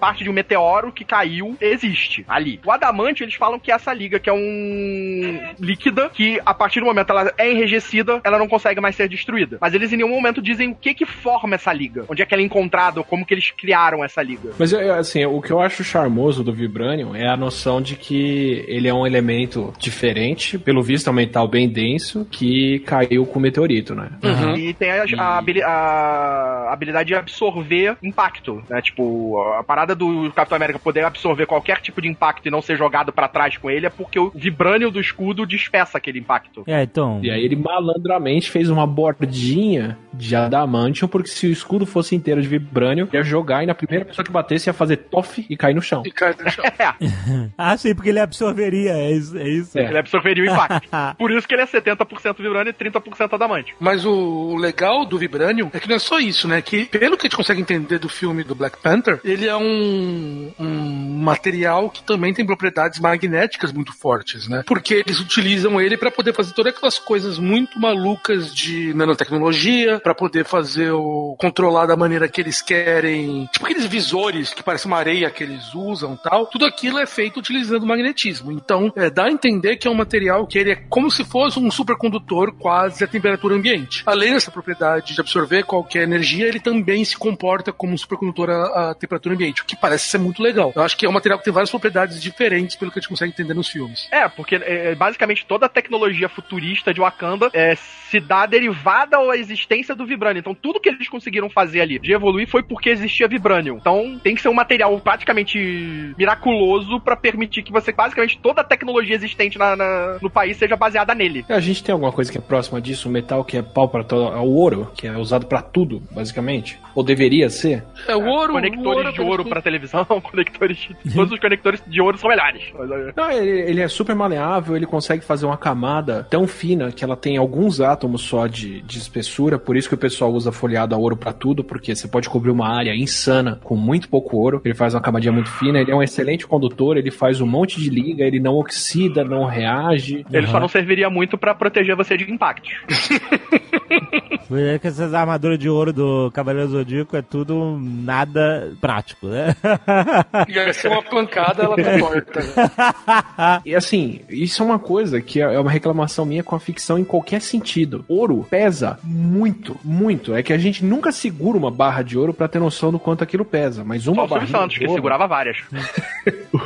parte de um meteoro que caiu, existe ali. O Adamante eles falam que é essa liga, que é um líquida que a partir do momento ela é enrijecida, ela não consegue mais ser destruída. Mas eles em nenhum momento dizem o que que forma essa liga, onde é que ela é encontrada, como que eles criaram essa liga. Mas eu- eu, assim, o que eu acho charmoso do Vibranium é a noção de que ele é um elemento diferente, pelo visto metal bem denso, que caiu com o meteorito, né? E tem a, a a habilidade de absorver impacto, né? Tipo, a parada do Capitão América poder absorver qualquer tipo de impacto e não ser jogado pra trás com ele é porque o vibrânio do escudo despeça aquele impacto. É, então. E aí ele malandramente fez uma bordinha de adamantium, porque se o escudo fosse inteiro de vibrânio, ia jogar e na primeira pessoa que batesse ia fazer toff e cair no chão. E cai no chão. [laughs] É, [laughs] Ah, sim, porque ele absorveria, é isso. É isso. É. ele absorveria o impacto. [laughs] Por isso que ele é 70% vibrânio e 30% adamante. Mas o, legal do Vibranium é que não é só isso, né? Que pelo que a gente consegue entender do filme do Black Panther, ele é um, um material que também tem propriedades magnéticas muito fortes, né? Porque eles utilizam ele para poder fazer todas aquelas coisas muito malucas de nanotecnologia, para poder fazer o controlar da maneira que eles querem, tipo aqueles visores que parecem uma areia que eles usam, tal. Tudo aquilo é feito utilizando magnetismo. Então, é, dá a entender que é um material que ele é como se fosse um supercondutor quase a temperatura ambiente. Além dessa propriedade de absorver qualquer energia, ele também se comporta como um supercondutor a, a temperatura ambiente, o que parece ser muito legal. Eu acho que é um material que tem várias propriedades diferentes pelo que a gente consegue entender nos filmes. É, porque é, basicamente toda a tecnologia futurista de Wakanda é, se dá derivada à existência do Vibranium. Então tudo que eles conseguiram fazer ali de evoluir foi porque existia Vibranium. Então tem que ser um material praticamente miraculoso pra permitir que você, basicamente, toda a tecnologia existente na- na- no país seja baseada nele. A gente tem alguma coisa que é próxima disso, um metal que é pau para todo, é o ouro, que é usado pra tudo, basicamente, ou deveria ser. É o ouro, Conectores o ouro de ouro pra televisão, [laughs] conectores de, todos os conectores de ouro são melhores. É, Não, ele, ele é super maleável, ele consegue fazer uma camada tão fina que ela tem alguns átomos só de, de espessura, por isso que o pessoal usa folheado a ouro pra tudo, porque você pode cobrir uma área insana com muito pouco ouro. Ele faz uma camadinha muito fina, ele é um excelente condutor, ele faz um monte de liga, ele não oxida, não reage. Ele só não serviria muito pra proteger você de impactos. [laughs] Por isso que essas armaduras de ouro do Cavaleiro Zodíaco é tudo nada prático, né? [laughs] E aí, se uma pancada, ela tá torta. né? [laughs] E assim, isso é uma coisa que é uma reclamação minha com a ficção em qualquer sentido. Ouro pesa muito, muito. É que a gente nunca segura uma barra de ouro pra ter noção do quanto aquilo pesa. Mas uma Só barrinha Santos, que ouro, segurava várias.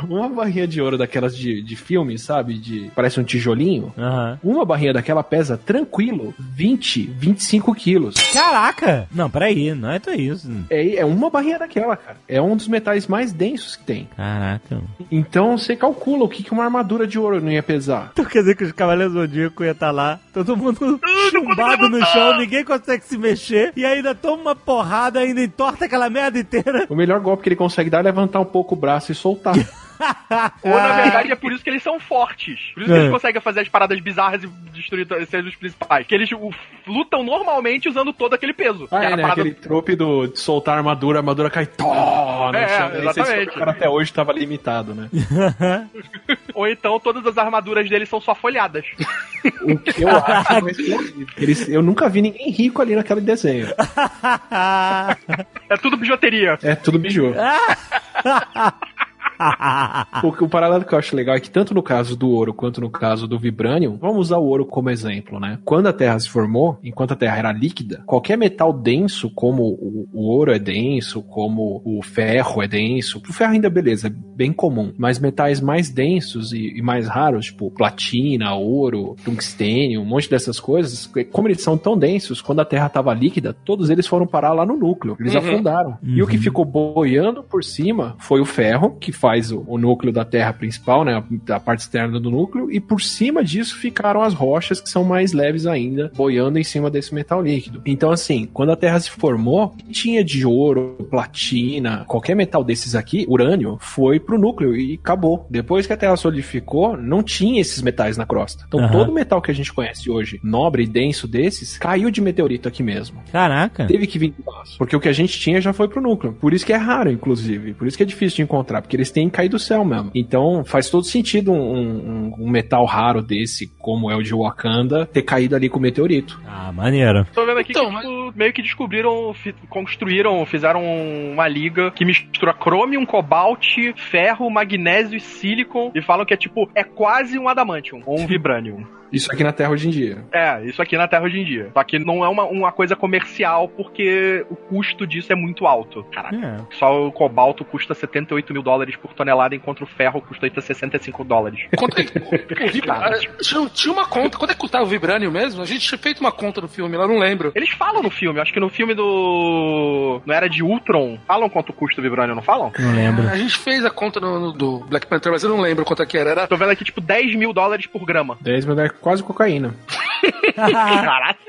uma barrinha de ouro daquelas de, de filme, sabe? De parece um tijolinho. Aham. Uma barrinha daquela pesa tranquilo 20, 25 quilos. Caraca! Não, peraí, não é tudo isso. É, é uma barrinha daquela, cara. É um dos metais mais densos que tem. Caraca. Então você calcula o que, que uma armadura de ouro não ia pesar. Então quer dizer que os Cavaleiros Zodíaco ia estar lá, todo mundo chumbado no chão, ninguém consegue se mexer, e ainda toma uma porrada, ainda entorta aquela merda inteira. O melhor golpe que ele consegue dar é levantar um pouco o braço e soltar. [laughs] [laughs] Ou na verdade é por isso que eles são fortes. Por isso que É. eles conseguem fazer as paradas bizarras e destruir ser os principais. Que eles o, lutam normalmente usando todo aquele peso. Ah, Que é, né? parada- Aquele trope do de soltar a armadura, a armadura cai tó, no É, chão. Aí você exatamente. cara até hoje tava limitado, né? [laughs] [laughs] Ou então todas as armaduras deles são só folhadas. O que eu acho. Eles, eu nunca vi ninguém rico ali naquele desenho. É tudo bijuteria. É tudo biju. [laughs] O, o paralelo que eu acho legal é que tanto no caso do ouro quanto no caso do vibranium, vamos usar o ouro como exemplo, né? Quando a Terra se formou, enquanto a Terra era líquida, qualquer metal denso, como o, o ouro é denso, como o ferro é denso, o ferro ainda beleza, é bem comum, mas metais mais densos e, e mais raros, tipo platina, ouro, tungstênio, um monte dessas coisas, como eles são tão densos, quando a Terra estava líquida, todos eles foram parar lá no núcleo, eles Uhum. afundaram. E o que ficou boiando por cima foi o ferro, que faz o, o núcleo da Terra principal, né, a, a parte externa do núcleo, e por cima disso ficaram as rochas que são mais leves ainda, boiando em cima desse metal líquido. Então, assim, quando a Terra se formou, tinha de ouro, platina, qualquer metal desses aqui, urânio, foi pro núcleo e acabou. Depois que a Terra solidificou, não tinha esses metais na crosta. Então, Aham. todo metal que a gente conhece hoje, nobre e denso desses, caiu de meteorito aqui mesmo. Caraca. Teve que vir do espaço. Porque o que a gente tinha já foi pro núcleo. Por isso que é raro, inclusive. Por isso que é difícil de encontrar. Porque eles têm que cair do céu mesmo. Então faz todo sentido um, um- um metal raro desse, como é o de Wakanda, ter caído ali com o meteorito. Ah, maneiro. Tô vendo aqui Então, que tipo, meio que descobriram, construíram, fizeram uma liga que mistura chromium, cobalt, ferro, magnésio e silicon e falam que é tipo, é quase um adamantium ou um vibranium. Isso aqui na Terra hoje em dia. É, isso aqui na Terra hoje em dia. Só que não é uma, uma coisa comercial porque o custo disso é muito alto. Caraca. É. Só o cobalto custa 78 mil dólares por tonelada, enquanto o ferro custa 65 dólares. Quanto é que- o [laughs] Vibra- ah, tinha, tinha uma conta. Quanto é que custava o Vibranium mesmo? A gente tinha feito uma conta no filme, lá não lembro. Eles falam no filme, acho que no filme do. Não era de Ultron. Falam quanto custa o Vibranium, não falam? Não lembro. A gente fez a conta no, no- do Black Panther, mas eu não lembro quanto é que era. Era Tô vendo aqui, tipo, 10 mil dólares por grama. 10 mil é quase cocaína. [laughs] [laughs] Caraca.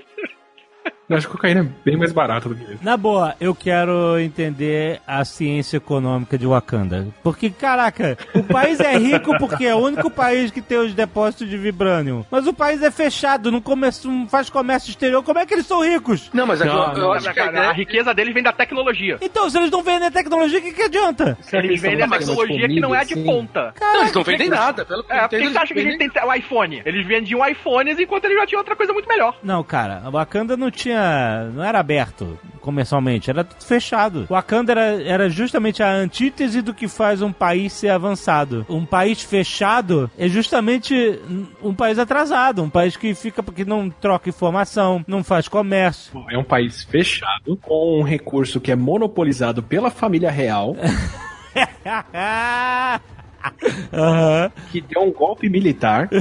Eu acho que cocaína é bem mais barata do que isso. Na boa, eu quero entender a ciência econômica de Wakanda. Porque, caraca, o país é rico porque é o único país que tem os depósitos de vibranium. Mas o país é fechado, não, comercio- não faz comércio exterior. Como é que eles são ricos? Não, mas Não, eu, eu não, acho que a a riqueza deles vem da tecnologia. Então, se eles não vendem tecnologia, o que, que adianta? Eles vendem a tecnologia que não é de sim. ponta. Não, eles não vendem nada. Pelo É, por que eles você acha que a gente tem o iPhone? Eles vendiam iPhones enquanto eles já tinham outra coisa muito melhor. Não, cara, a Wakanda não tinha. Não era aberto comercialmente, era tudo fechado. Wakanda era, era justamente a antítese do que faz um país ser avançado. Um país fechado é justamente um país atrasado, um país que fica porque não troca informação, não faz comércio. É um país fechado, com um recurso que é monopolizado pela família real, [laughs] Aham. que deu um golpe militar. [laughs]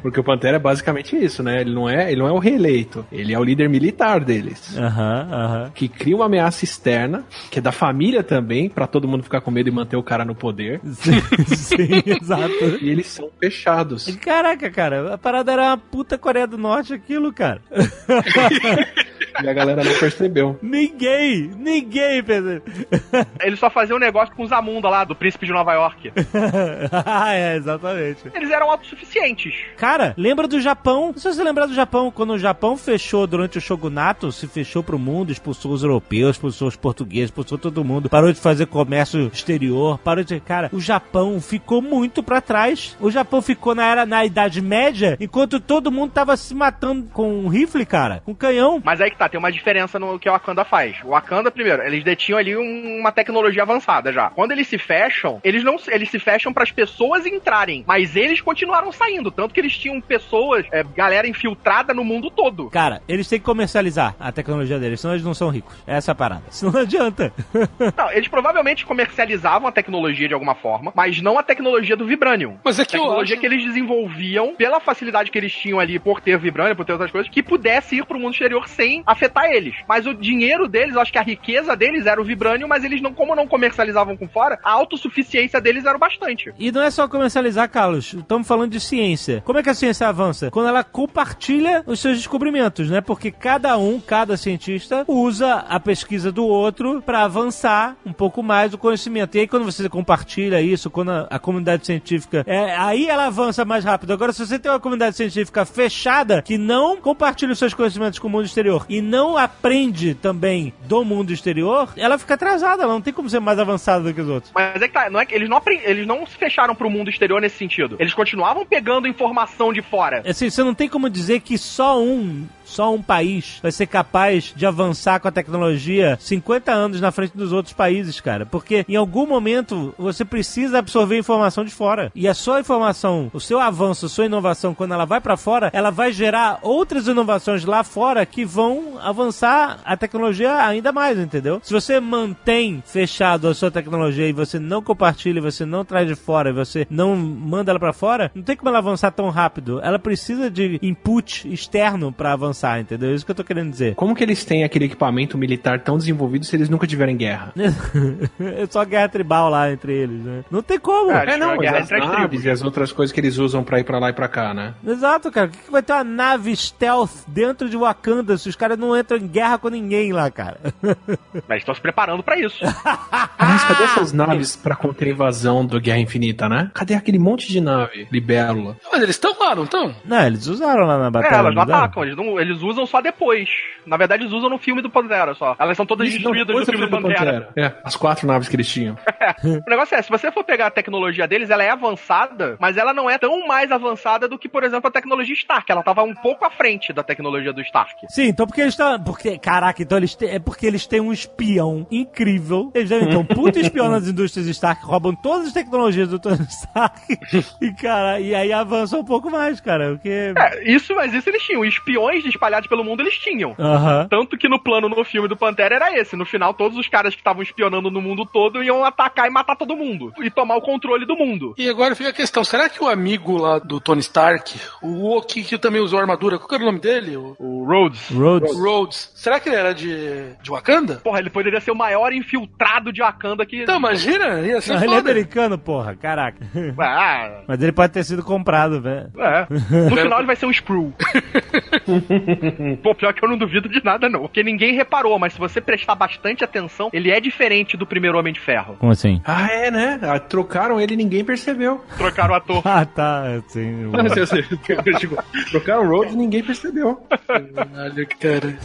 Porque o Pantera é basicamente isso, né? Ele não é, ele não é o reeleito, ele é o líder militar deles. Aham, aham. Que cria uma ameaça externa, que é da família também, pra todo mundo ficar com medo e manter o cara no poder. [laughs] Sim, sim, exato. E eles são fechados. Caraca, cara, a parada era uma puta Coreia do Norte aquilo, cara. [laughs] E a galera não percebeu. [laughs] ninguém, ninguém pensa. [laughs] Eles só faziam um negócio com o Zamunda lá, do príncipe de Nova York. [laughs] ah, é, exatamente. Eles eram autossuficientes. Cara, lembra do Japão? Não sei se você lembrar do Japão, quando o Japão fechou durante o shogunato, se fechou pro mundo, expulsou os europeus, expulsou os portugueses, expulsou todo mundo, parou de fazer comércio exterior, parou de... Cara, o Japão ficou muito pra trás. O Japão ficou na era, na Idade Média, enquanto todo mundo tava se matando com um rifle, cara, com canhão. Mas aí que tá, tem uma diferença no que o Wakanda faz. O Wakanda, primeiro, eles detinham ali um- uma tecnologia avançada já. Quando eles se fecham, eles não eles se fecham para as pessoas entrarem, mas eles continuaram saindo, tanto que eles tinham pessoas, é, galera infiltrada no mundo todo. Cara, eles têm que comercializar a tecnologia deles, senão eles não são ricos. Essa é a parada. Senão não adianta. [laughs] Não, eles provavelmente comercializavam a tecnologia de alguma forma, mas não a tecnologia do Vibranium. Mas é que eu tecnologia acho... que eles desenvolviam pela facilidade que eles tinham ali por ter Vibranium, por ter outras coisas, que pudesse ir pro mundo exterior sem afetar eles. Mas o dinheiro deles, eu acho que a riqueza deles era o vibrânio, mas eles não, como não comercializavam com fora, a autossuficiência deles era o bastante. E não é só comercializar, Carlos. Estamos falando de ciência. Como é que a ciência avança? Quando ela compartilha os seus descobrimentos, né? Porque cada um, cada cientista, usa a pesquisa do outro para avançar um pouco mais o conhecimento. E aí, quando você compartilha isso, quando a, a comunidade científica. É, aí ela avança mais rápido. Agora, se você tem uma comunidade científica fechada, que não compartilha os seus conhecimentos com o mundo exterior e não aprende também do mundo exterior, ela fica atrasada. Ela não tem como ser mais avançada do que os outros. Mas é que tá, não é que eles não, eles não se fecharam pro mundo exterior nesse sentido. Eles continuavam pegando informação de fora. Assim, você não tem como dizer que só um, só um país vai ser capaz de avançar com a tecnologia 50 anos na frente dos outros países, cara. Porque em algum momento você precisa absorver informação de fora. E a sua informação, o seu avanço, a sua inovação, quando ela vai pra fora, ela vai gerar outras inovações lá fora que vão avançar a tecnologia ainda mais, entendeu? Se você mantém fechado a sua tecnologia e você não compartilha, você não traz de fora, você não manda ela pra fora, não tem como ela avançar tão rápido. Ela precisa de input externo pra avançar, entendeu? É isso que eu tô querendo dizer. Como que eles têm aquele equipamento militar tão desenvolvido se eles nunca tiverem guerra? [laughs] é só guerra tribal lá entre eles, né? Não tem como. É, É, não, guerra as naves e as outras coisas que eles usam pra ir pra lá e pra cá, né? Exato, cara. Por que, que vai ter uma nave stealth dentro de Wakanda se os caras não entram em guerra com ninguém lá, cara? [laughs] Mas estão se preparando pra isso. [laughs] Mas cadê essas naves pra conter a invasão do Guerra Infinita, né? Cadê aquele monte de nave? Libélula. Mas eles estão lá, não estão? não, eles usaram lá na É, batalha. elas não não usaram? atacam, eles, não- eles usam só depois. Na verdade, eles usam no filme do Pantera só. Elas são todas Isso, destruídas não, no filme do Pantera. É, as quatro naves que eles tinham. [laughs] O negócio é, se você for pegar a tecnologia deles, ela é avançada, mas ela não é tão mais avançada do que, por exemplo, a tecnologia Stark. Ela tava um pouco à frente da tecnologia do Stark. Sim, então porque eles estão. Porque, caraca, então eles têm. É porque eles têm um espião incrível. Eles devem ter um puto espião nas indústrias Stark, roubam todas as tecnologias do Tony Stark. [laughs] E, cara, e aí avançam um pouco mais, cara. Porque. É, isso, mas isso eles tinham. Espiões espalhados pelo mundo eles tinham. Aham. Tanto que no plano no filme do Pantera era esse. No final, todos os caras que estavam espionando no mundo todo iam atacar e matar todo mundo. E tomar o controle do mundo. E agora fica a questão: será que o amigo lá do Tony Stark, o Oki que também usou armadura, qual que era o nome dele? O O Rhodes. Rhodes. Rhodes. Será que ele era de, de Wakanda? Porra, ele poderia ser o maior infiltrado de Wakanda que. Então, imagina, ia ser Não, ele é foda. americano, porra, caraca. Ah, Mas ele pode ter sido comprado, velho. é. No final ele vai ser um Screw. [laughs] [laughs] Pô, pior que eu não duvido de nada, não. Porque ninguém reparou, mas se você prestar bastante atenção, ele é diferente do primeiro Homem de Ferro. Como assim? Ah, é, né? Ah, Trocaram ele e ninguém percebeu. Trocaram o ator. [laughs] Ah, tá. Sim. [laughs] Tipo, Trocaram o Rhodes e ninguém percebeu. Caralho, cara.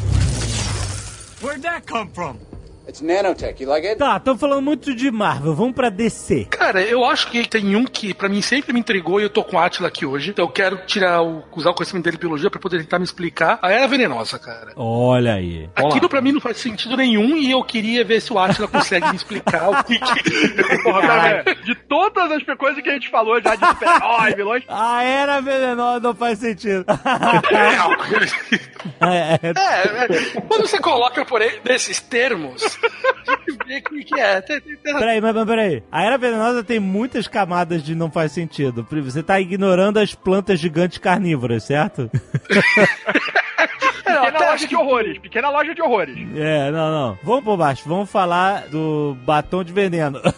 Where'd that come from? It's nanotech. You like it? Tá, estamos falando muito de Marvel. Vamos pra DC. Cara, eu acho que tem um que pra mim sempre me intrigou e eu tô com o Atila aqui hoje. Então eu quero tirar o, usar o conhecimento dele de biologia pra poder tentar me explicar. A era venenosa, cara. Olha aí. Aquilo pra mim não faz sentido nenhum e eu queria ver se o Atila consegue me explicar o que que... [laughs] Porra. De todas as coisas que a gente falou já de super-heróis, vilões, [laughs] A era venenosa não faz sentido. [laughs] é, é, É, é, quando você coloca por aí, nesses termos, vê o que que é. Tem- tem- tem- Peraí, mas, mas peraí. A era venenosa tem muitas camadas de não faz sentido. Você tá ignorando as plantas gigantes carnívoras, certo? [laughs] É, pequena até loja de horrores, pequena loja de horrores. É, não, não. Vamos por baixo. Vamos falar do batom de veneno. [laughs]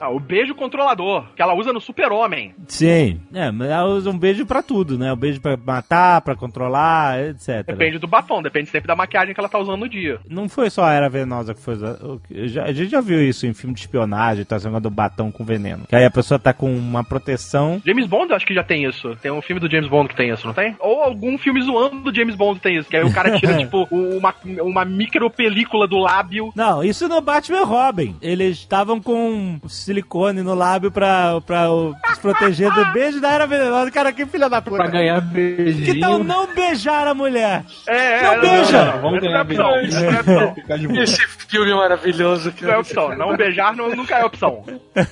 Ah, o beijo controlador, que ela usa no super-homem. Sim. É, mas ela usa um beijo pra tudo, né? Um beijo pra matar, pra controlar, etc. Depende do batom, depende sempre da maquiagem que ela tá usando no dia. Não foi só a era venenosa que foi usada. O A gente já viu isso em filme de espionagem, tá do batom com veneno. Que aí a pessoa tá com uma proteção. James Bond, eu acho que já tem isso. Tem um filme do James Bond que tem isso, não tem? Ou algum filme zoando do James Bond tem isso. Que aí o cara tira, [laughs] tipo, uma, uma micro película do lábio. Não, isso no Batman e Robin. Eles estavam com silicone no lábio pra, pra o- se proteger do beijo da era venenosa. Cara, que filha da puta. Pra ganhar Que beijinho. tal não beijar a mulher? É, Não beija! Não, Vamos não, ganhar não é opção. Não é opção. Ficar de boa. Esse filme é maravilhoso, Não é opção. Não beijar não, nunca é opção. [laughs]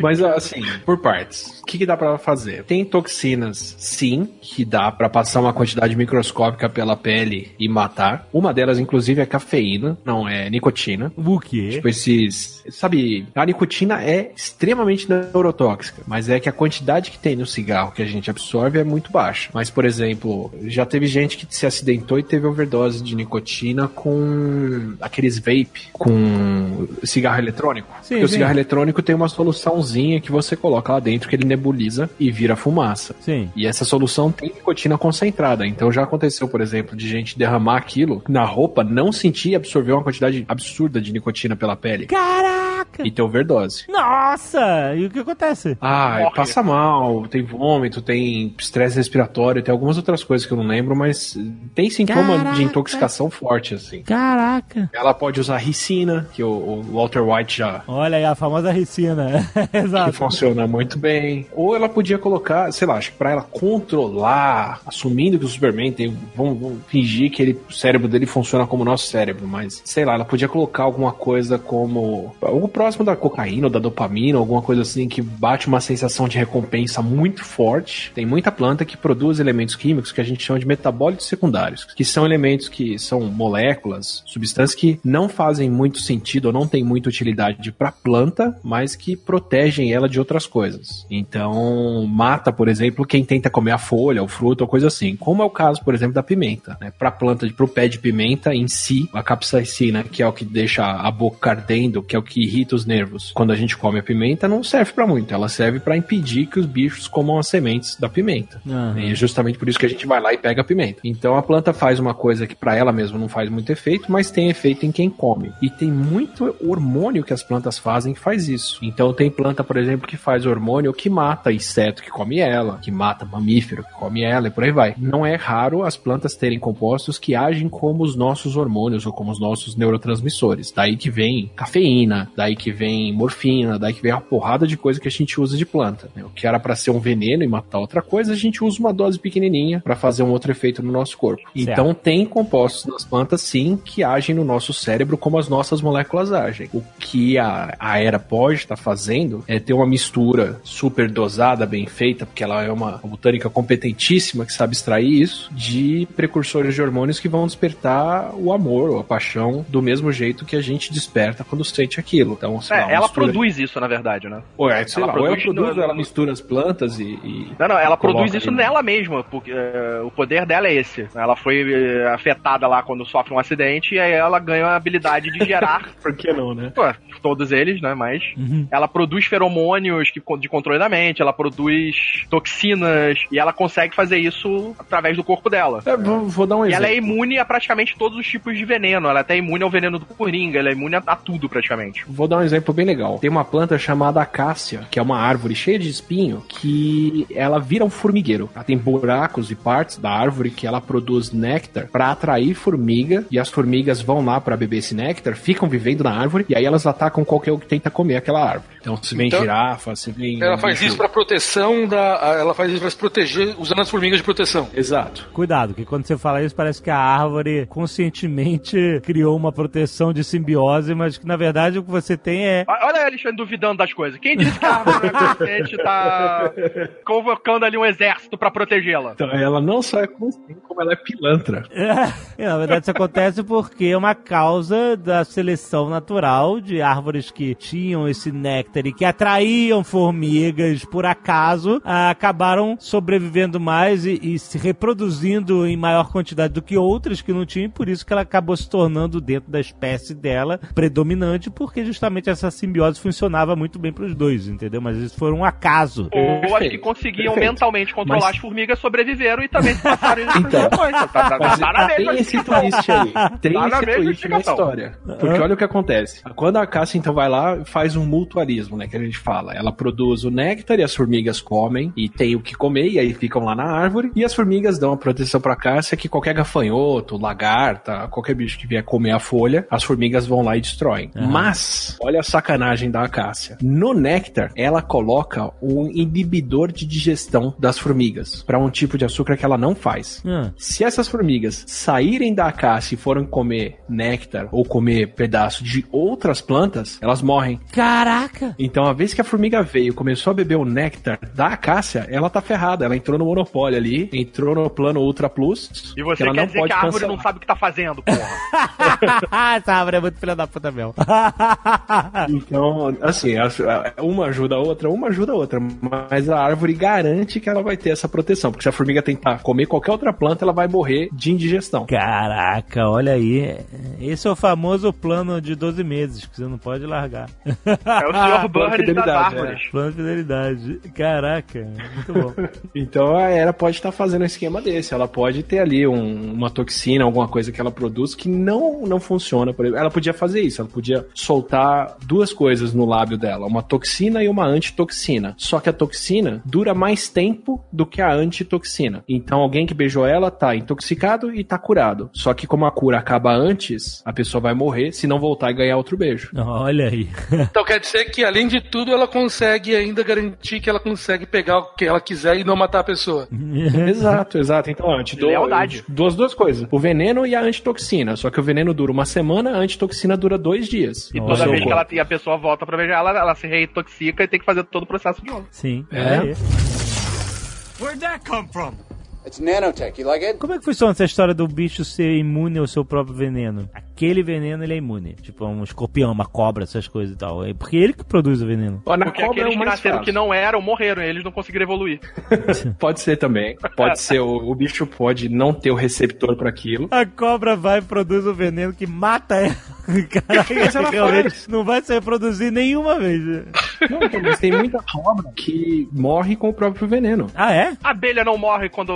Mas assim, por partes. que, que dá pra fazer? Tem toxinas, sim, que dá pra passar uma quantidade microscópica pela pele e matar. Uma delas, inclusive, é cafeína, não é nicotina. O quê? Tipo esses. Sabe, a nicotina é extremamente neurotóxica, mas é que a quantidade que tem no cigarro que a gente absorve é muito baixa. Mas, por exemplo, já teve gente que se acidentou e teve overdose de nicotina com aqueles vape, com cigarro eletrônico. Sim, Porque o sim. cigarro eletrônico tem uma soluçãozinha que você coloca lá dentro que ele nebuliza e vira fumaça. Sim. E essa solução tem nicotina concentrada. Então já aconteceu, por exemplo, de gente derramar aquilo na roupa, não sentir e absorver uma quantidade absurda de nicotina pela pele Caraca! e ter overdose. Nossa! E o que acontece? Ah, Morre. passa mal, tem vômito, tem estresse respiratório, tem algumas outras coisas que eu não lembro, mas tem sintoma Caraca. de intoxicação forte, assim. Caraca! Ela pode usar ricina, que o, o Walter White já Olha aí a famosa ricina. [laughs] que Exato. funciona muito bem. Ou ela podia colocar, sei lá, acho que pra ela controlar, assumindo que o Superman tem. Vamos, vamos fingir que ele, o cérebro dele funciona como o nosso cérebro, mas sei lá, ela podia colocar alguma coisa como. Algo próximo da cocaína ou da dopamina, alguma coisa assim que bate uma sensação de recompensa muito forte. Tem muita planta que produz elementos químicos que a gente chama de metabólitos secundários, que são elementos que são moléculas, substâncias que não fazem muito sentido ou não têm muita utilidade para planta, mas que protegem ela de outras coisas. Então, mata, por exemplo, quem tenta comer a folha, o fruto ou coisa assim. Como é o caso, por exemplo, da pimenta, né? Para planta, para o pé de pimenta em si, a capsaicina, que é o que deixa a boca ardendo, que é o que irrita os nervos. Quando a gente come a pimenta, não serve para muito. Ela serve para impedir que os bichos comam as sementes da pimenta. Aham. E é justamente por isso que a gente vai lá e pega a pimenta. Então a planta faz uma coisa que para ela mesma não faz muito efeito, mas tem efeito em quem come. E tem muito hormônio que as plantas fazem que faz isso. Então tem planta, por exemplo, que faz hormônio que mata inseto que come ela, que mata mamífero que come ela e por aí vai. Não é raro as plantas terem compostos que agem como os nossos hormônios ou como os nossos neurotransmissores. Daí que vem cafeína, daí que vem morfina, daí que vem uma porrada de coisa que a gente usa de planta. né? O que era para ser um veneno e matar outra coisa, a gente usa uma dose pequenininha para fazer um outro efeito no nosso corpo. Então tem compostos nas plantas sim que agem no nosso cérebro como as nossas moléculas agem. O que a, a era pode estar fazendo é ter uma mistura super dosada, bem feita, porque ela é uma, uma botânica competentíssima que sabe extrair isso, de precursores de hormônios que vão despertar o amor ou a paixão do mesmo jeito que a gente desperta quando sente aquilo. Então, sei lá, É, ela mistura- produz isso, na verdade, né? Ou, é, sei ela lá, ou ela produz produz, ou ela mistura as plantas e. e- Não, não, ela produz isso ali. nela mesma, porque eh, o poder dela é esse. Ela foi eh, afetada lá quando sofre um acidente e aí ela ganha a habilidade de gerar, [laughs] Por que não, né? pô, todos eles, né, mas Uhum. ela produz feromônios que, de controle da mente, ela produz toxinas e ela consegue fazer isso através do corpo dela. É, vou, vou dar um E exemplo. ela é imune a praticamente todos os tipos de veneno. Ela é até imune ao veneno do coringa, ela é imune a, a tudo praticamente. Vou dar um exemplo bem legal. Tem uma planta chamada acácia, que é uma árvore cheia de espinho, que ela vira um formigueiro. Ela tem buracos e partes da árvore que ela produz néctar para atrair formiga, e as formigas vão lá para beber esse néctar, ficam vivendo na árvore, e aí elas atacam qualquer um que tenta comer aquela árvore. Então, se vem Então, girafa, se vem. Ela faz isso pra proteção da. Ela faz isso pra se proteger usando as formigas de proteção. Exato. Cuidado, que quando você fala isso, parece que a árvore conscientemente [laughs] criou uma proteção de simbiose, mas que na verdade o que você tem é. Olha a Alexandre duvidando das coisas. Quem disse que a árvore é consciente tá [laughs] convocando ali um exército pra protegê-la? Então, ela não só é consciente, como ela é pilantra. [laughs] É, na verdade, isso acontece porque é uma causa da seleção natural de árvores que tinham esse néctar e que atraíam formigas por acaso, acabaram sobrevivendo mais e, e se reproduzindo em maior quantidade do que outras que não tinham, e por isso que ela acabou se tornando dentro da espécie dela predominante, porque justamente essa simbiose funcionava muito bem para os dois, entendeu? Mas isso foi um acaso. Ou as que conseguiam perfeito. mentalmente controlar Mas- as formigas sobreviveram e também se passaram [laughs] isso Então, Tá, tá, tá, tá na tem esse twist aí. Tem Tá na esse twist na história. Porque olha o que acontece. Quando a Cássia então vai lá faz um mutualismo, né? Que a gente fala. Ela produz o néctar e as formigas comem e tem o que comer e aí ficam lá na árvore. E as formigas dão a proteção pra Cássia que qualquer gafanhoto, lagarta, qualquer bicho que vier comer a folha, as formigas vão lá e destroem. Mas Olha a sacanagem da acácia. No néctar, ela coloca um inibidor de digestão das formigas para um tipo de açúcar que ela não faz. Ah. Se essas formigas saírem da acácia e forem comer néctar ou comer pedaço de outras plantas, elas morrem. Caraca! Então, a vez que a formiga veio e começou a beber o néctar da acácia, ela tá ferrada. Ela entrou no monopólio ali, entrou no plano Ultra Plus. E você ela quer não dizer pode que a árvore cancelar. não sabe o que tá fazendo, [laughs] porra. Essa árvore é muito filha da puta mesmo. [laughs] Então, assim, uma ajuda a outra, uma ajuda a outra, mas a árvore garante que ela vai ter essa proteção, porque se a formiga tentar comer qualquer outra planta, ela vai morrer de indigestão. Caraca, olha aí. Esse é o famoso plano de 12 meses, que você não pode largar. É o senhor [laughs] Burns das fidelidade, árvores. Plano de fidelidade. Caraca, muito bom. Então a Era pode estar fazendo um esquema desse. Ela pode ter ali um- uma toxina, alguma coisa que ela produz que não, não funciona. Por exemplo, ela podia fazer isso. Ela podia soltar duas coisas no lábio dela: uma toxina e uma antitoxina. Só que a toxina dura mais tempo do que a antitoxina. Então alguém que beijou ela tá intoxicado e tá curado. Só que como a cura acaba antes, a pessoa vai morrer se não voltar e ganhar outro beijo. Olha aí. [laughs] Então quer dizer que, além de tudo, ela consegue ainda garantir que ela consegue pegar o que ela quiser e não matar a pessoa. Exato, exato. Então, ó, eu te dou Lealdade. duas, duas coisas. O veneno e a antitoxina. Só que o veneno dura uma semana, a antitoxina dura dois dias. E toda vez que ela, a pessoa volta pra beijar ela, ela se reintoxica e tem que fazer todo o processo de novo. Sim. É. aí. Where'd that come from? It's nanotech. You like it? Como é que funciona essa história do bicho ser imune ao seu próprio veneno? Aquele veneno ele é imune. Tipo um escorpião, uma cobra, essas coisas e tal. É porque ele que produz o veneno. Ó, na Porque cobra é aqueles o que nasceram fácil. que não eram, morreram, eles não conseguiram evoluir. [laughs] Pode ser também. Pode ser. O, o bicho pode não ter o receptor para aquilo. A cobra vai e produz o veneno que mata ela. [laughs] Faz. não vai se reproduzir nenhuma vez. Não, mas tem muita cobra que morre com o próprio veneno. Ah, é? A abelha não morre quando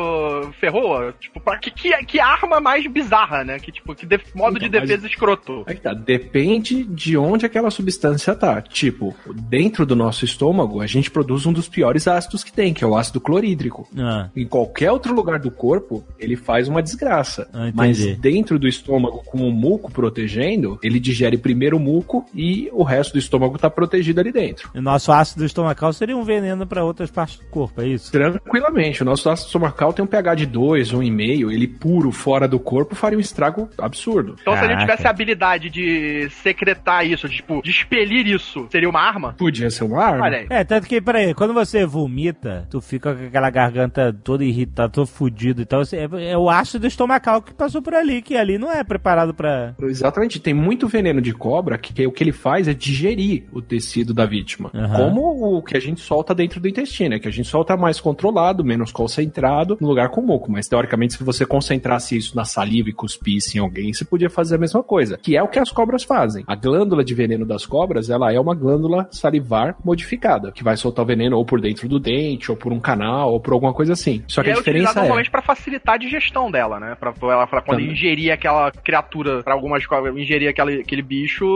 ferrou? Tipo, pra que, que, que arma mais bizarra, né? Que, tipo, que def- modo de Então, mas- defesa escroto. Aí tá, depende de onde aquela substância tá. Tipo, dentro do nosso estômago, a gente produz um dos piores ácidos que tem, que é o ácido clorídrico. Ah, Em qualquer outro lugar do corpo, ele faz uma desgraça. Ah. Mas dentro do estômago, com o muco protegendo, ele digere primeiro o muco e o resto do estômago tá protegido ali dentro. o nosso ácido estomacal seria um veneno pra outras partes do corpo, é isso? Tranquilamente, o nosso ácido estomacal tem um pH de 2, 1,5, ele puro fora do corpo faria um estrago absurdo. Então, se a gente Caraca. tivesse a habilidade de secretar isso, de, tipo, de expelir isso, seria uma arma? Podia ser uma arma. Olha aí. É, tanto que, peraí, quando você vomita, tu fica com aquela garganta toda irritada, todo fudido e tal. você- É, é o ácido estomacal que passou por ali, que ali não é preparado pra. Exatamente, tem muito veneno de cobra que o que ele faz é digerir o tecido da vítima. Aham. Como o que a gente solta dentro do intestino, é que a gente solta mais controlado, menos concentrado, no lugar com muco. Mas teoricamente, se você concentrasse isso na saliva e cuspisse em alguém, você podia fazer a mesma coisa, que é o que as cobras fazem. A glândula de veneno das cobras, ela é uma glândula salivar modificada, que vai soltar o veneno ou por dentro do dente, ou por um canal, ou por alguma coisa assim. Só que e a é diferença é. normalmente pra facilitar a digestão dela, né? Pra, pra ela pra quando Também. ingerir aquela criatura, pra algumas cobras, ingerir aquele, aquele bicho,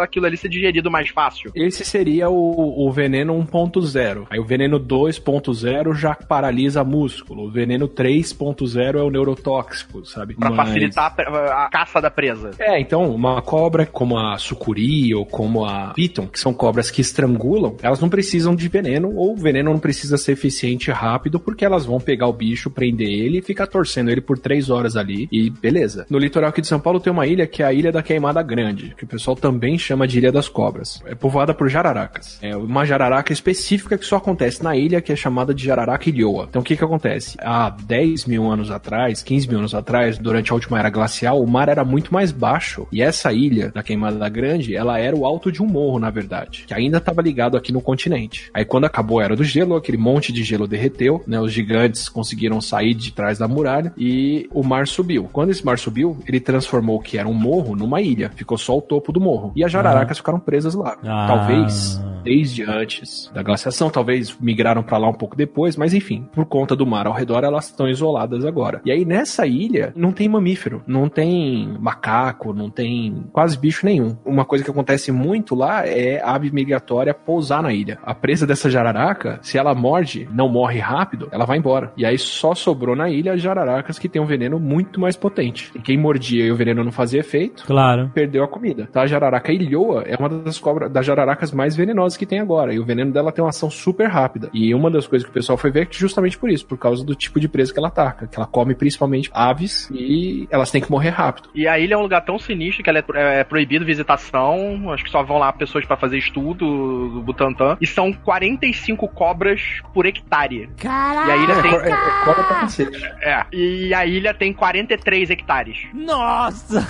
aquilo ali ser digerido mais fácil. Esse seria o, o veneno 1.0. Aí o veneno 2.0 já paralisa músculo. O veneno 3.0 é o neurotóxico, sabe? Pra Mas- facilitar a, a caça da presa. É, então, uma cobra como a sucuri ou como a piton, que são cobras que estrangulam, elas não precisam de veneno, ou o veneno não precisa ser eficiente e rápido, porque elas vão pegar o bicho, prender ele e ficar torcendo ele por três horas ali, e beleza. No litoral aqui de São Paulo tem uma ilha que é a Ilha da Queimada Grande, que o pessoal também chama de Ilha das Cobras. É povoada por jararacas. É uma jararaca específica que só acontece na ilha, que é chamada de jararaca ilhoa. Então o que que acontece? Há 10 mil anos atrás, 15 mil anos atrás, durante a última era glacial, o mar era muito mais baixo. E essa ilha da Queimada Grande, ela era o alto de um morro, na verdade, que ainda estava ligado aqui no continente. Aí quando acabou a era do gelo, aquele monte de gelo derreteu, né? Os gigantes conseguiram sair de trás da muralha e o mar subiu. Quando esse mar subiu, ele transformou o que era um morro numa ilha. Ficou só o topo do morro. E as jararacas ficaram presas lá. Ah. Talvez desde antes da glaciação, talvez migraram pra lá um pouco depois, mas enfim, por conta do mar ao redor, elas estão isoladas agora. E aí nessa ilha não tem mamífero, não tem macaco, não tem quase bicho nenhum. Uma coisa que acontece muito lá é a ave migratória pousar na ilha. A presa dessa jararaca, se ela morde, não morre rápido, ela vai embora. E aí só sobrou na ilha as jararacas que tem um veneno muito mais potente. E quem mordia e o veneno não fazia efeito, Claro. perdeu a comida. Tá? A jararaca ilhoa é uma das cobras das jararacas mais venenosas que tem agora. E o veneno dela tem uma ação super rápida. E uma das coisas que o pessoal foi ver é que justamente por isso, por causa do tipo de presa que ela ataca. Que ela come principalmente aves e elas têm que morrer rápido. E a ilha é um lugar tão sinistro que ela é, pro- é proibido visitação. Acho que só vão lá pessoas pra fazer estudo do Butantan. E são 45 cobras por hectare. Caralho! E a ilha É, tem. co- é, é cobra pra cacete. É. E a ilha tem 43 hectares. Nossa!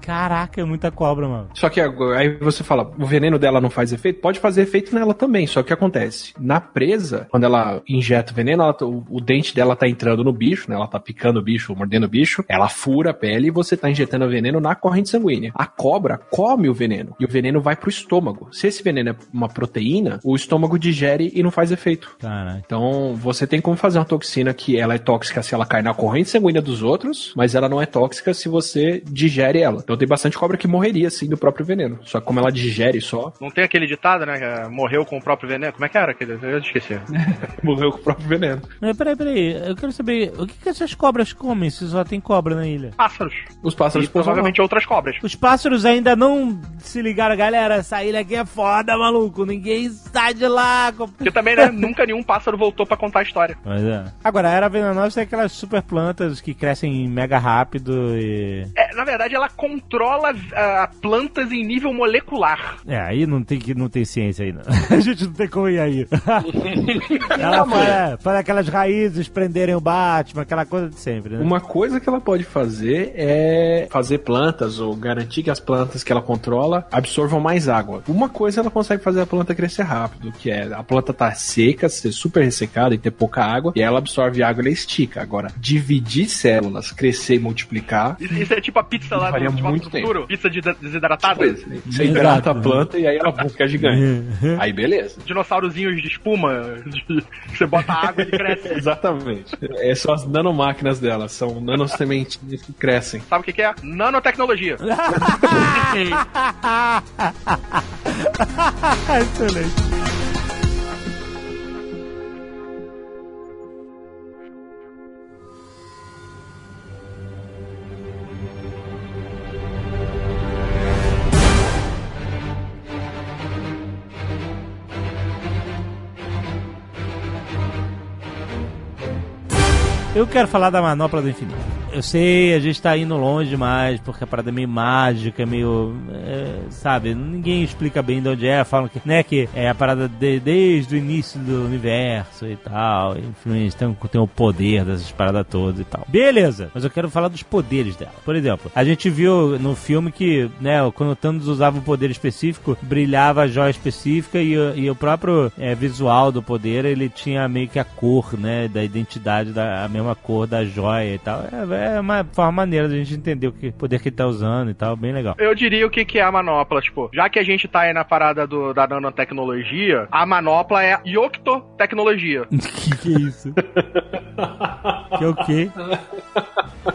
Caraca, é muita cobra, mano. Só que aí você fala, o veneno dela não faz efeito? Pode fazer efeito nela também, só que o que acontece? Na presa, quando ela injeta o veneno, ela tá- o, o dente dela tá entrando no bicho, né? Ela tá picando o bicho, mordendo o bicho, ela fura a pele e você tá injetando o veneno na corrente sanguínea. A cobra come o veneno e o veneno vai pro estômago. Se esse veneno é uma proteína, o estômago digere e não faz efeito. Caralho. Então, você tem como fazer uma toxina que ela é tóxica se ela cai na corrente sanguínea dos outros, mas ela não é tóxica se você digere ela. Então, tem bastante cobra que morreria, assim, do próprio veneno. Só que como ela digere só, [laughs] Não tem aquele ditado, né? que, é, Morreu com o próprio veneno. Como é que era? aquele? Eu esqueci. [laughs] morreu com o próprio veneno. Mas peraí, peraí. Eu quero saber, o que, que essas cobras comem se só tem cobra na ilha? Pássaros. Os pássaros E provavelmente outras cobras. Os pássaros ainda não se ligaram, galera. Essa ilha aqui é foda, maluco. Ninguém sai de lá. Porque também, né? [laughs] nunca nenhum pássaro voltou pra contar a história. Mas é. Agora, a era venenosa tem aquelas super plantas que crescem mega rápido e. É, na verdade, ela controla ah, plantas em nível molecular. É, aí não tem, que, não tem ciência aí, não. [laughs] A gente não tem como ir aí. [laughs] ela faz, faz aquelas raízes prenderem o Batman, aquela coisa de sempre, né? Uma coisa que ela pode fazer é fazer plantas ou garantir que as plantas que ela controla absorvam mais água. Uma coisa ela consegue fazer a planta crescer rápido, que é a planta tá seca, ser super ressecada e ter pouca água, e ela absorve água e ela estica. Agora, dividir células, crescer e multiplicar, Isso isso é tipo a pizza lá Faria de Volta muito tempo. futuro. Pizza de- desidratada. você hidrata a planta e aí ela fica gigante. [laughs] Aí beleza. Dinossaurozinhos de espuma. de- Você bota água e cresce. [laughs] Exatamente. É, são as nanomáquinas dela, são nanosementinhas que crescem. Sabe o que, que é? Nanotecnologia. [laughs] Excelente. Eu quero falar da manopla do infinito. Eu sei, a gente tá indo longe demais, porque a parada é meio mágica, meio. Sabe, ninguém explica bem de onde é, falam que, né, que é a parada de- desde o início do universo e tal. Enfim, tem, tem o poder dessas paradas todas e tal. Beleza, mas eu quero falar dos poderes dela. Por exemplo, a gente viu no filme que, né, quando o Thanos usava um poder específico, brilhava a joia específica e, e o próprio é, visual do poder, ele tinha meio que a cor, né, da identidade, da, a mesma cor da joia e tal. É, é uma forma maneira da gente entender o que poder que ele tá usando e tal, bem legal. Eu diria o que, que é a manopla, tipo, já que a gente tá aí na parada do, da nanotecnologia, a manopla é a Yoctotecnologia. [laughs] que que é isso? que é o quê?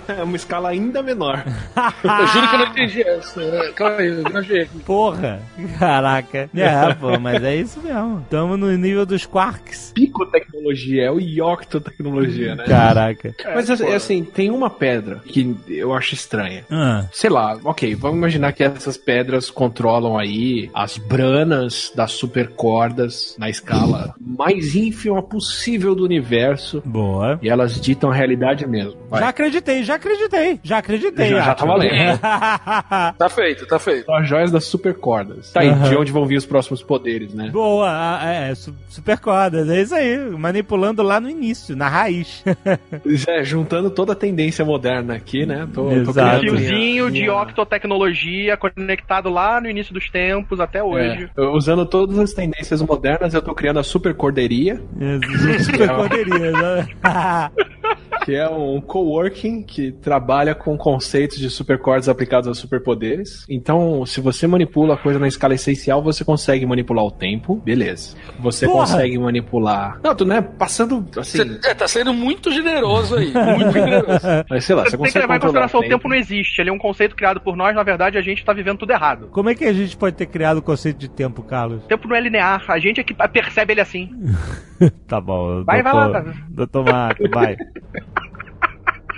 É uma escala ainda menor. [laughs] Eu juro que eu não entendi essa. É, Calma aí, eu viajei. Porra! Caraca. É, pô, mas é isso mesmo. Tamo no nível dos quarks. Picotecnologia, é o Yoctotecnologia, né? Caraca. Mas assim, assim, tem uma pedra que eu acho estranha. Ah, Sei lá, ok, vamos imaginar que essas pedras controlam aí as branas das supercordas na escala mais ínfima possível do universo. boa. E elas ditam a realidade mesmo. Vai. Já acreditei, já acreditei, já acreditei. Já- já tá valendo. [laughs] Tá feito, tá feito. São as joias das supercordas. Tá aí, Aham. de onde vão vir os próximos poderes, né? Boa, é, su- super cordas, é isso aí, manipulando lá no início, na raiz. [laughs] É, juntando toda a tendência moderna aqui, né? Tô, tô Exato. criando minha- Fiozinho de minha- octotecnologia conectado lá no início dos tempos até hoje. É, usando todas as tendências modernas, eu tô criando a supercorderia. super corderia, [laughs] né? [laughs] que é um coworking que trabalha com conceitos de supercordas aplicados a superpoderes. Então, se você manipula a coisa na escala essencial, você consegue manipular o tempo, beleza. Você Porra! consegue manipular. Não, tu não é passando assim. Você é, tá sendo muito generoso aí. Muito [laughs] generoso. Mas sei lá, você Você tem que consegue levar em consideração, o o tempo não existe. Ele é um conceito criado por nós, na verdade, a gente tá vivendo tudo errado. Como é que a gente pode ter criado o conceito de tempo, Carlos? O tempo não é linear, a gente é que percebe ele assim. [laughs] Tá bom, Vai, vai doutor, lá. doutor Marco, vai. [laughs] [laughs]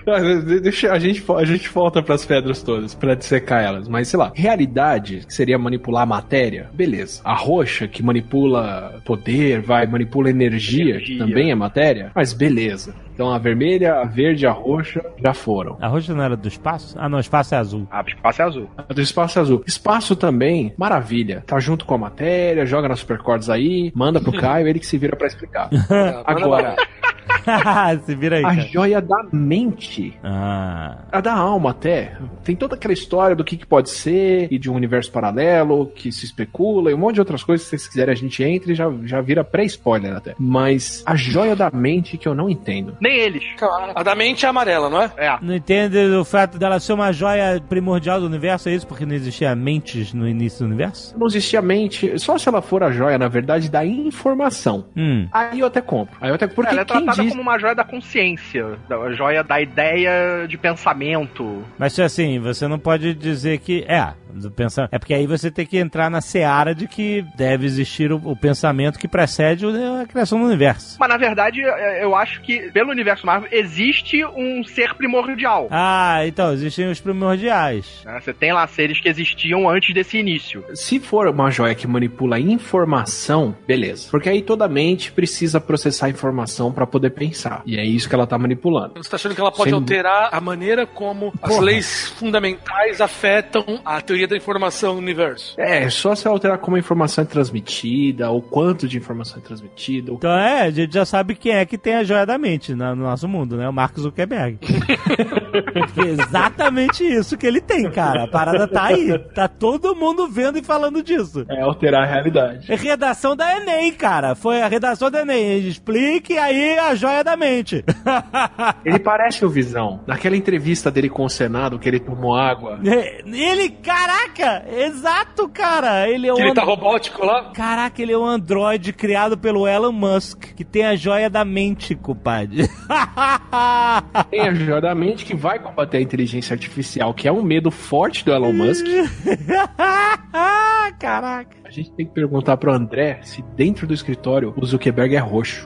De- Deixa, a, gente, a gente volta pras pedras todas pra dissecar elas. Mas sei lá, realidade, que seria manipular a matéria, beleza. A roxa, que manipula poder, vai, manipula energia, Energia. também é matéria, mas beleza. Então a vermelha, a verde, a roxa já foram. A roxa não era do espaço? Ah, não, o espaço é azul. Ah, o espaço é azul. A do espaço é azul. Espaço também, maravilha. Tá junto com a matéria, joga nas supercordas aí, manda pro [laughs] Caio, ele que se vira pra explicar. [laughs] Agora, [laughs] Se vira aí, a cara. joia da mente. Ah, A da alma até. Tem toda aquela história do que, que pode ser, e de um universo paralelo, que se especula, e um monte de outras coisas. Se vocês quiserem, a gente entra e já, já vira pré-spoiler até. Mas a joia da mente que eu não entendo. Nem eles. A da mente é amarela, não é? É. não entende o fato dela ser uma joia primordial do universo, é isso? Porque não existia mentes no início do universo? Não existia mente, só se ela for a joia, na verdade, da informação. Hum. Aí eu até compro. Aí eu até porque Ela é quem diz como uma joia da consciência, da joia da ideia de pensamento. Mas se assim, você não pode dizer que. É, do pensa- é porque aí você tem que entrar na seara de que deve existir o, o pensamento que precede a criação do universo. Mas na verdade, é, eu acho que pelo universo Marvel existe um ser primordial. Ah, então, existem os primordiais. né? Você tem lá seres que existiam antes desse início. Se for uma joia que manipula informação, beleza. Porque aí toda mente precisa processar informação pra poder pensar. E é isso que ela tá manipulando. Você tá achando que ela pode Sem alterar a maneira como as Porra. leis fundamentais afetam a teoria da informação no universo? É, só se alterar como a informação é transmitida, o quanto de informação é transmitida. o- Então é, a gente já sabe quem é que tem a joia da mente na- no nosso mundo, né? O Mark Zuckerberg. [laughs] É exatamente isso que ele tem, cara. A parada tá aí. Tá todo mundo vendo e falando disso. É alterar a realidade. É redação da Enem, cara. Foi a redação da Enem. Explique aí a joia da mente. [laughs] Ele parece o Visão. Naquela entrevista dele com o Senado, que ele tomou água. Ele, caraca, exato, cara. Ele é um ele tá and- robótico lá? Caraca, ele é um androide criado pelo Elon Musk, que tem a joia da mente, compadre. [laughs] Tem a joia da mente que vai combater a inteligência artificial, que é um medo forte do Elon Musk. [laughs] Caraca. A gente tem que perguntar pro André se dentro do escritório o Zuckerberg é roxo.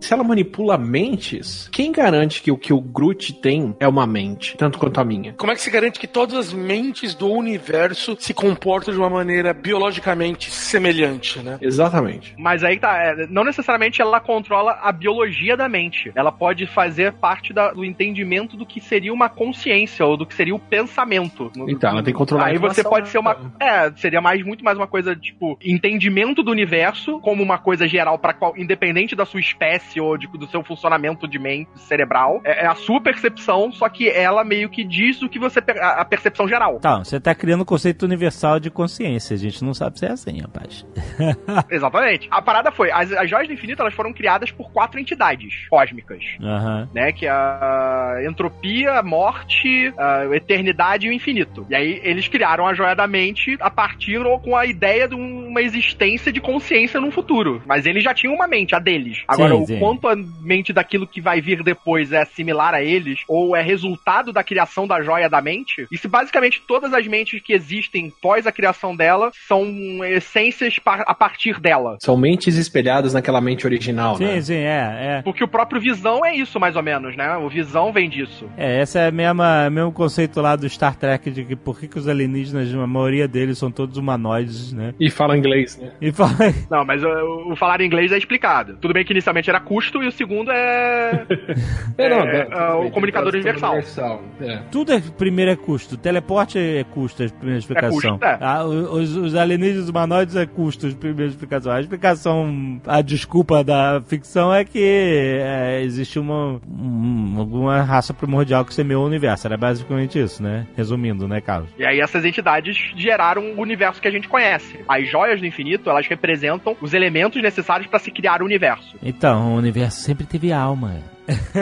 Se ela manipula mentes, quem garante que o que o Groot tem é uma mente, tanto quanto a minha? Como é que se garante que todas as mentes do universo se comportam de uma maneira biologicamente semelhante, né? Exatamente. Mas aí tá, é, não necessariamente ela controla a biologia da mente. Ela pode fazer parte da- do entendimento do que seria uma consciência ou do que seria o pensamento. No- Então, ela tem que controlar a Aí você pode né? ser uma. É, seria mais muito mais uma coisa, tipo, entendimento do universo como uma coisa geral para qual, independente da sua espécie ou de- do seu funcionamento de mente cerebral. É, é a sua percepção, só que ela meio que diz o que você. A, a percepção geral. Tá, você tá criando um conceito universal de consciência. A gente não sabe se é assim, rapaz. [laughs] Exatamente. A parada foi: as, as joias do infinito elas foram criadas por quatro entidades cósmicas. Aham. né? Que é a entropia, morte, a eternidade e o infinito. E aí eles criaram a joia da mente a partir ou com a ideia de uma existência de consciência no futuro. Mas eles já tinham uma mente, a deles. Agora, Sim, o sim. Quanto a mente daquilo que vai vir depois é similar a eles, ou é resultado da criação da joia da mente, e se basicamente todas as mentes que existem pós a criação dela são essências a partir dela. São mentes espelhadas naquela mente original, Sim, né? sim, é, é. Porque o próprio Visão é isso, mais ou menos, né? O Visão vem disso. É, esse é o mesma, mesmo conceito lá do Star Trek de que por que, que os alienígenas, a maioria deles são todos humanoides, né? E fala inglês, né? E fala. Não, mas o, o falar inglês é explicado. Tudo bem que inicialmente era custo e o segundo é. [laughs] É, não, É, é, o comunicador universal. universal, é. Tudo é, primeiro é custo. Teleporte é custo, a primeira explicação. custo, é. Ah, os, os alienígenas humanoides é custo, a primeira explicação. A explicação, a desculpa da ficção é que é, existe uma, um- alguma raça primordial que semeou o universo. Era basicamente isso, né? Resumindo, né, Carlos? E aí essas entidades geraram o universo que a gente conhece. As joias do infinito, elas representam os elementos necessários para se criar o universo. Então, universo sempre teve alma. [laughs]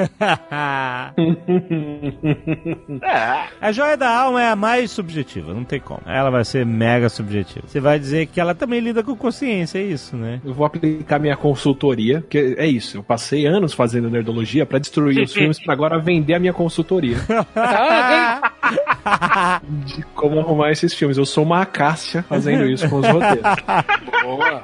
É. A joia da alma é a mais subjetiva, não tem como. Ela vai ser mega subjetiva. Você vai dizer que ela também lida com consciência, é isso, né? Eu vou aplicar minha consultoria, que é isso. Eu passei anos fazendo nerdologia pra destruir os [laughs] filmes pra agora vender a minha consultoria [laughs] de como arrumar esses filmes. Eu sou uma acácia fazendo isso com os roteiros. Boa.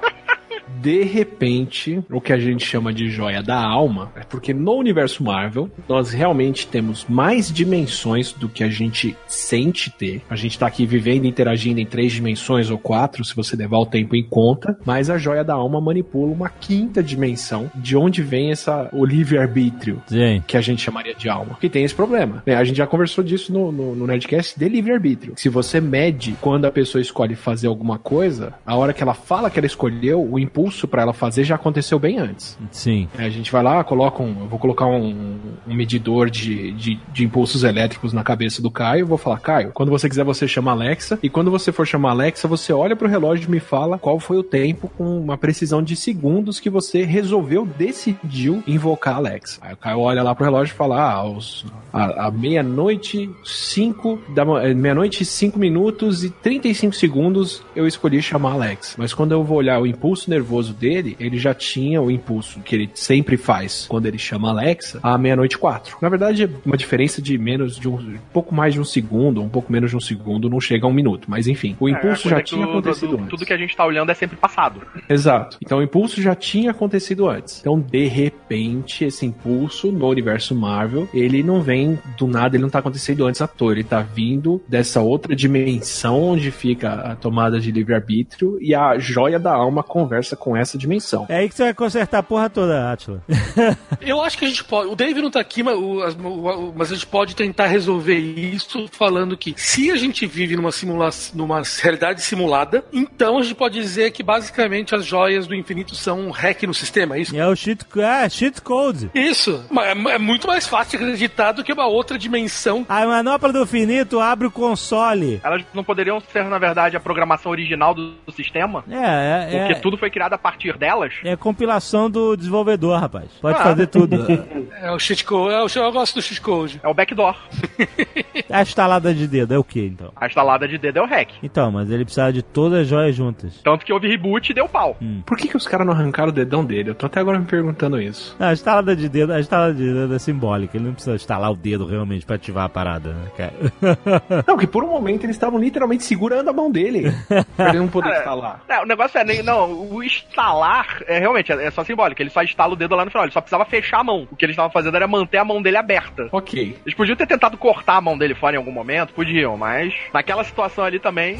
De repente, o que a gente chama de joia da alma é porque no universo Marvel nós realmente temos mais dimensões do que a gente sente ter. A gente tá aqui vivendo e interagindo em três dimensões ou quatro, se você levar o tempo em conta, mas a joia da alma manipula uma quinta dimensão de onde vem essa o livre-arbítrio que a gente chamaria de alma. Que tem esse problema. né? A gente já conversou disso no, no, no Nerdcast de livre-arbítrio. Se você mede quando a pessoa escolhe fazer alguma coisa, a hora que ela fala que ela escolheu, o impulso pra ela fazer já aconteceu bem antes. Sim. É, A gente vai lá, coloca um. Eu vou colocar um, um medidor de, de, de impulsos elétricos na cabeça do Caio. Vou falar, Caio, quando você quiser, você chama Alexa. E quando você for chamar Alexa, você olha pro relógio e me fala qual foi o tempo com uma precisão de segundos que você resolveu, decidiu invocar Alexa. Aí o Caio olha lá pro relógio e fala, ah, aos, a, a meia-noite, 5 da eh, meia-noite, e 5 minutos e 35 segundos eu escolhi chamar Alexa. Mas quando eu vou olhar o impulso nervoso dele, ele já tinha o impulso que ele sempre faz quando ele chama Alexa à meia-noite 4. Na verdade, é uma diferença de menos de um, um pouco mais de um segundo, um pouco menos de um segundo, não chega a um minuto. Mas enfim, o É, impulso a já tinha que o- acontecido do- antes. Tudo que a gente tá olhando é sempre passado. Exato. Então o impulso já tinha acontecido antes. Então, de repente, esse impulso no universo Marvel, ele não vem do nada, ele não tá acontecendo antes à toa. Ele tá vindo dessa outra dimensão onde fica a tomada de livre-arbítrio e a joia da alma conversa com essa dimensão. É aí que você vai consertar a porra toda, Atila. [laughs] Eu acho que a gente pode. O Dave não tá aqui, mas, o- o- o- mas a gente pode tentar resolver isso falando que se a gente vive numa simulação, numa realidade simulada, então a gente pode dizer que basicamente as joias do infinito são um hack no sistema, é isso? É o cheat, é, cheat code. Isso. Mas É é muito mais fácil de acreditar do que uma outra dimensão. A manopla do infinito abre o console. Elas não poderiam ser, na verdade, a programação original do, do sistema? É, é, Porque é, tudo foi criado a partir delas? é compilação do desenvolvedor, rapaz. Pode Ah. fazer tudo. [laughs] É o cheat code. É o, eu gosto do cheat code. É o backdoor. [laughs] A estalada de dedo é o que, então? A instalada de dedo é o hack. Então, mas ele precisava de todas as joias juntas. Tanto que houve reboot e deu pau. Por que, que os caras não arrancaram o dedão dele? Eu tô até agora me perguntando isso. Não, a estalada de dedo, a estalada de dedo é simbólica. Ele não precisa estalar o dedo realmente pra ativar a parada, né, cara? [laughs] Não, que por um momento eles estavam literalmente segurando a mão dele. pra ele não poder Cara, instalar. É, o negócio é, nem- não, o instalar é realmente, é, é só simbólico. Ele só instala o dedo lá no final, ele só precisava fechar a mão. O que eles estavam fazendo era manter a mão dele aberta. Ok. Eles podiam ter tentado cortar a mão dele fora em algum momento, podiam, mas naquela situação ali também.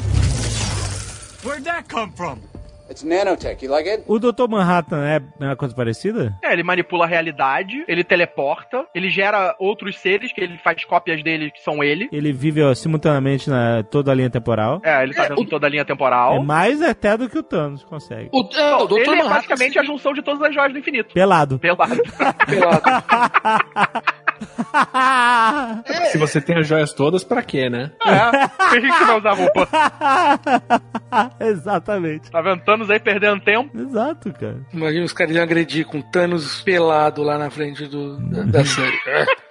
Where'd that come from? It's nanotech. You like it? O Dr. Manhattan é uma coisa parecida? É, ele manipula a realidade, ele teleporta, ele gera outros seres, que ele faz cópias dele que são ele. Ele vive ó, simultaneamente na toda a linha temporal. É, ele tá dentro de toda a linha temporal. É mais até do que o Thanos consegue. O, é, o Dr. ele é Manhattan basicamente a junção de todas as joias do infinito. Pelado. Pelado. [laughs] [laughs] [laughs] Se você tem as joias todas, pra quê, né? é, por que que você vai usar roupa? [laughs] Exatamente. Tá vendo? Thanos aí perdendo tempo. Exato, cara. Imagina os caras iam agredir com Thanos pelado lá na frente do, da, da série. [laughs]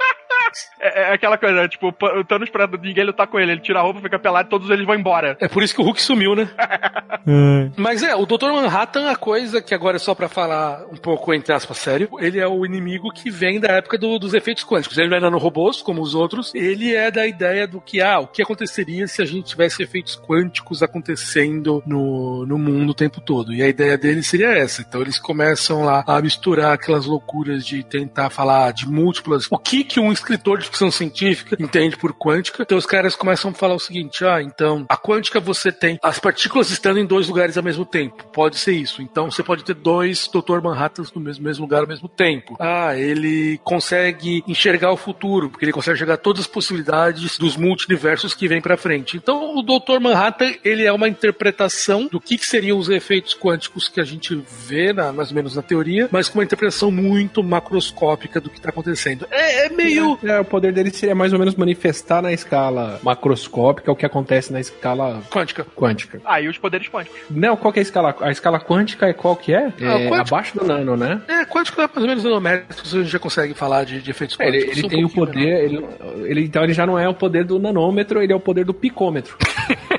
É, é aquela coisa, tipo, o Thanos pra ninguém lutar com ele, ele tira a roupa, fica pelado e todos eles vão embora. É por isso que o Hulk sumiu, né? [laughs] É. Mas é, o Dr. Manhattan, a coisa que agora é só pra falar um pouco, entre aspas, sério, ele é o inimigo que vem da época do- dos efeitos quânticos. Ele não é nanorobôs, como os outros, ele é da ideia do que, ah, o que aconteceria se a gente tivesse efeitos quânticos acontecendo no, no mundo o tempo todo. E a ideia dele seria essa. Então eles começam lá a misturar aquelas loucuras de tentar falar de múltiplas. O que que um escritor de ficção científica entende por quântica? Então os caras começam a falar o seguinte, ah, então, a quântica você tem as partículas estando em dois lugares ao mesmo tempo. Pode ser isso. Então você pode ter dois Dr. Manhattans no mesmo, mesmo lugar ao mesmo tempo. Ah, ele consegue enxergar o futuro, porque ele consegue enxergar todas as possibilidades dos multiversos que vem pra frente. Então o Dr. Manhattan, ele é uma interpretação do que, que seriam os efeitos quânticos que a gente vê, na- mais ou menos na teoria, mas com uma interpretação muito macroscópica do que tá acontecendo. É, é meio... É o poder dele seria mais ou menos manifestar na escala macroscópica o que acontece na escala Quântica. quântica. Ah, e os poderes quânticos. Não, qual que é a escala? A escala quântica é qual que é? Ah, é abaixo do nano, né? É, quântico é mais ou menos nanométrios, a gente já consegue falar de, de efeitos É, ele, quânticos. ele tem um o poder, ele, ele- então ele já não é o poder do nanômetro, ele é o poder do picômetro. [laughs]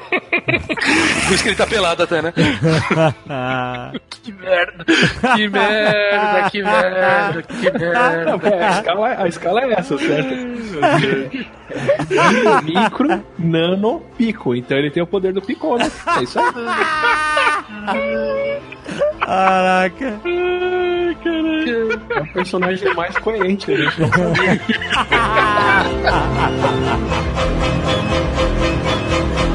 Por isso que ele tá pelado até, né? [laughs] Que merda, que merda, que merda, que Não, merda. a, escala, a escala é essa, certo? É Micro, nano, pico. Então ele tem o poder do picômetro. É isso aí. caraca. É o personagem mais coerente. A gente não sabia. [laughs]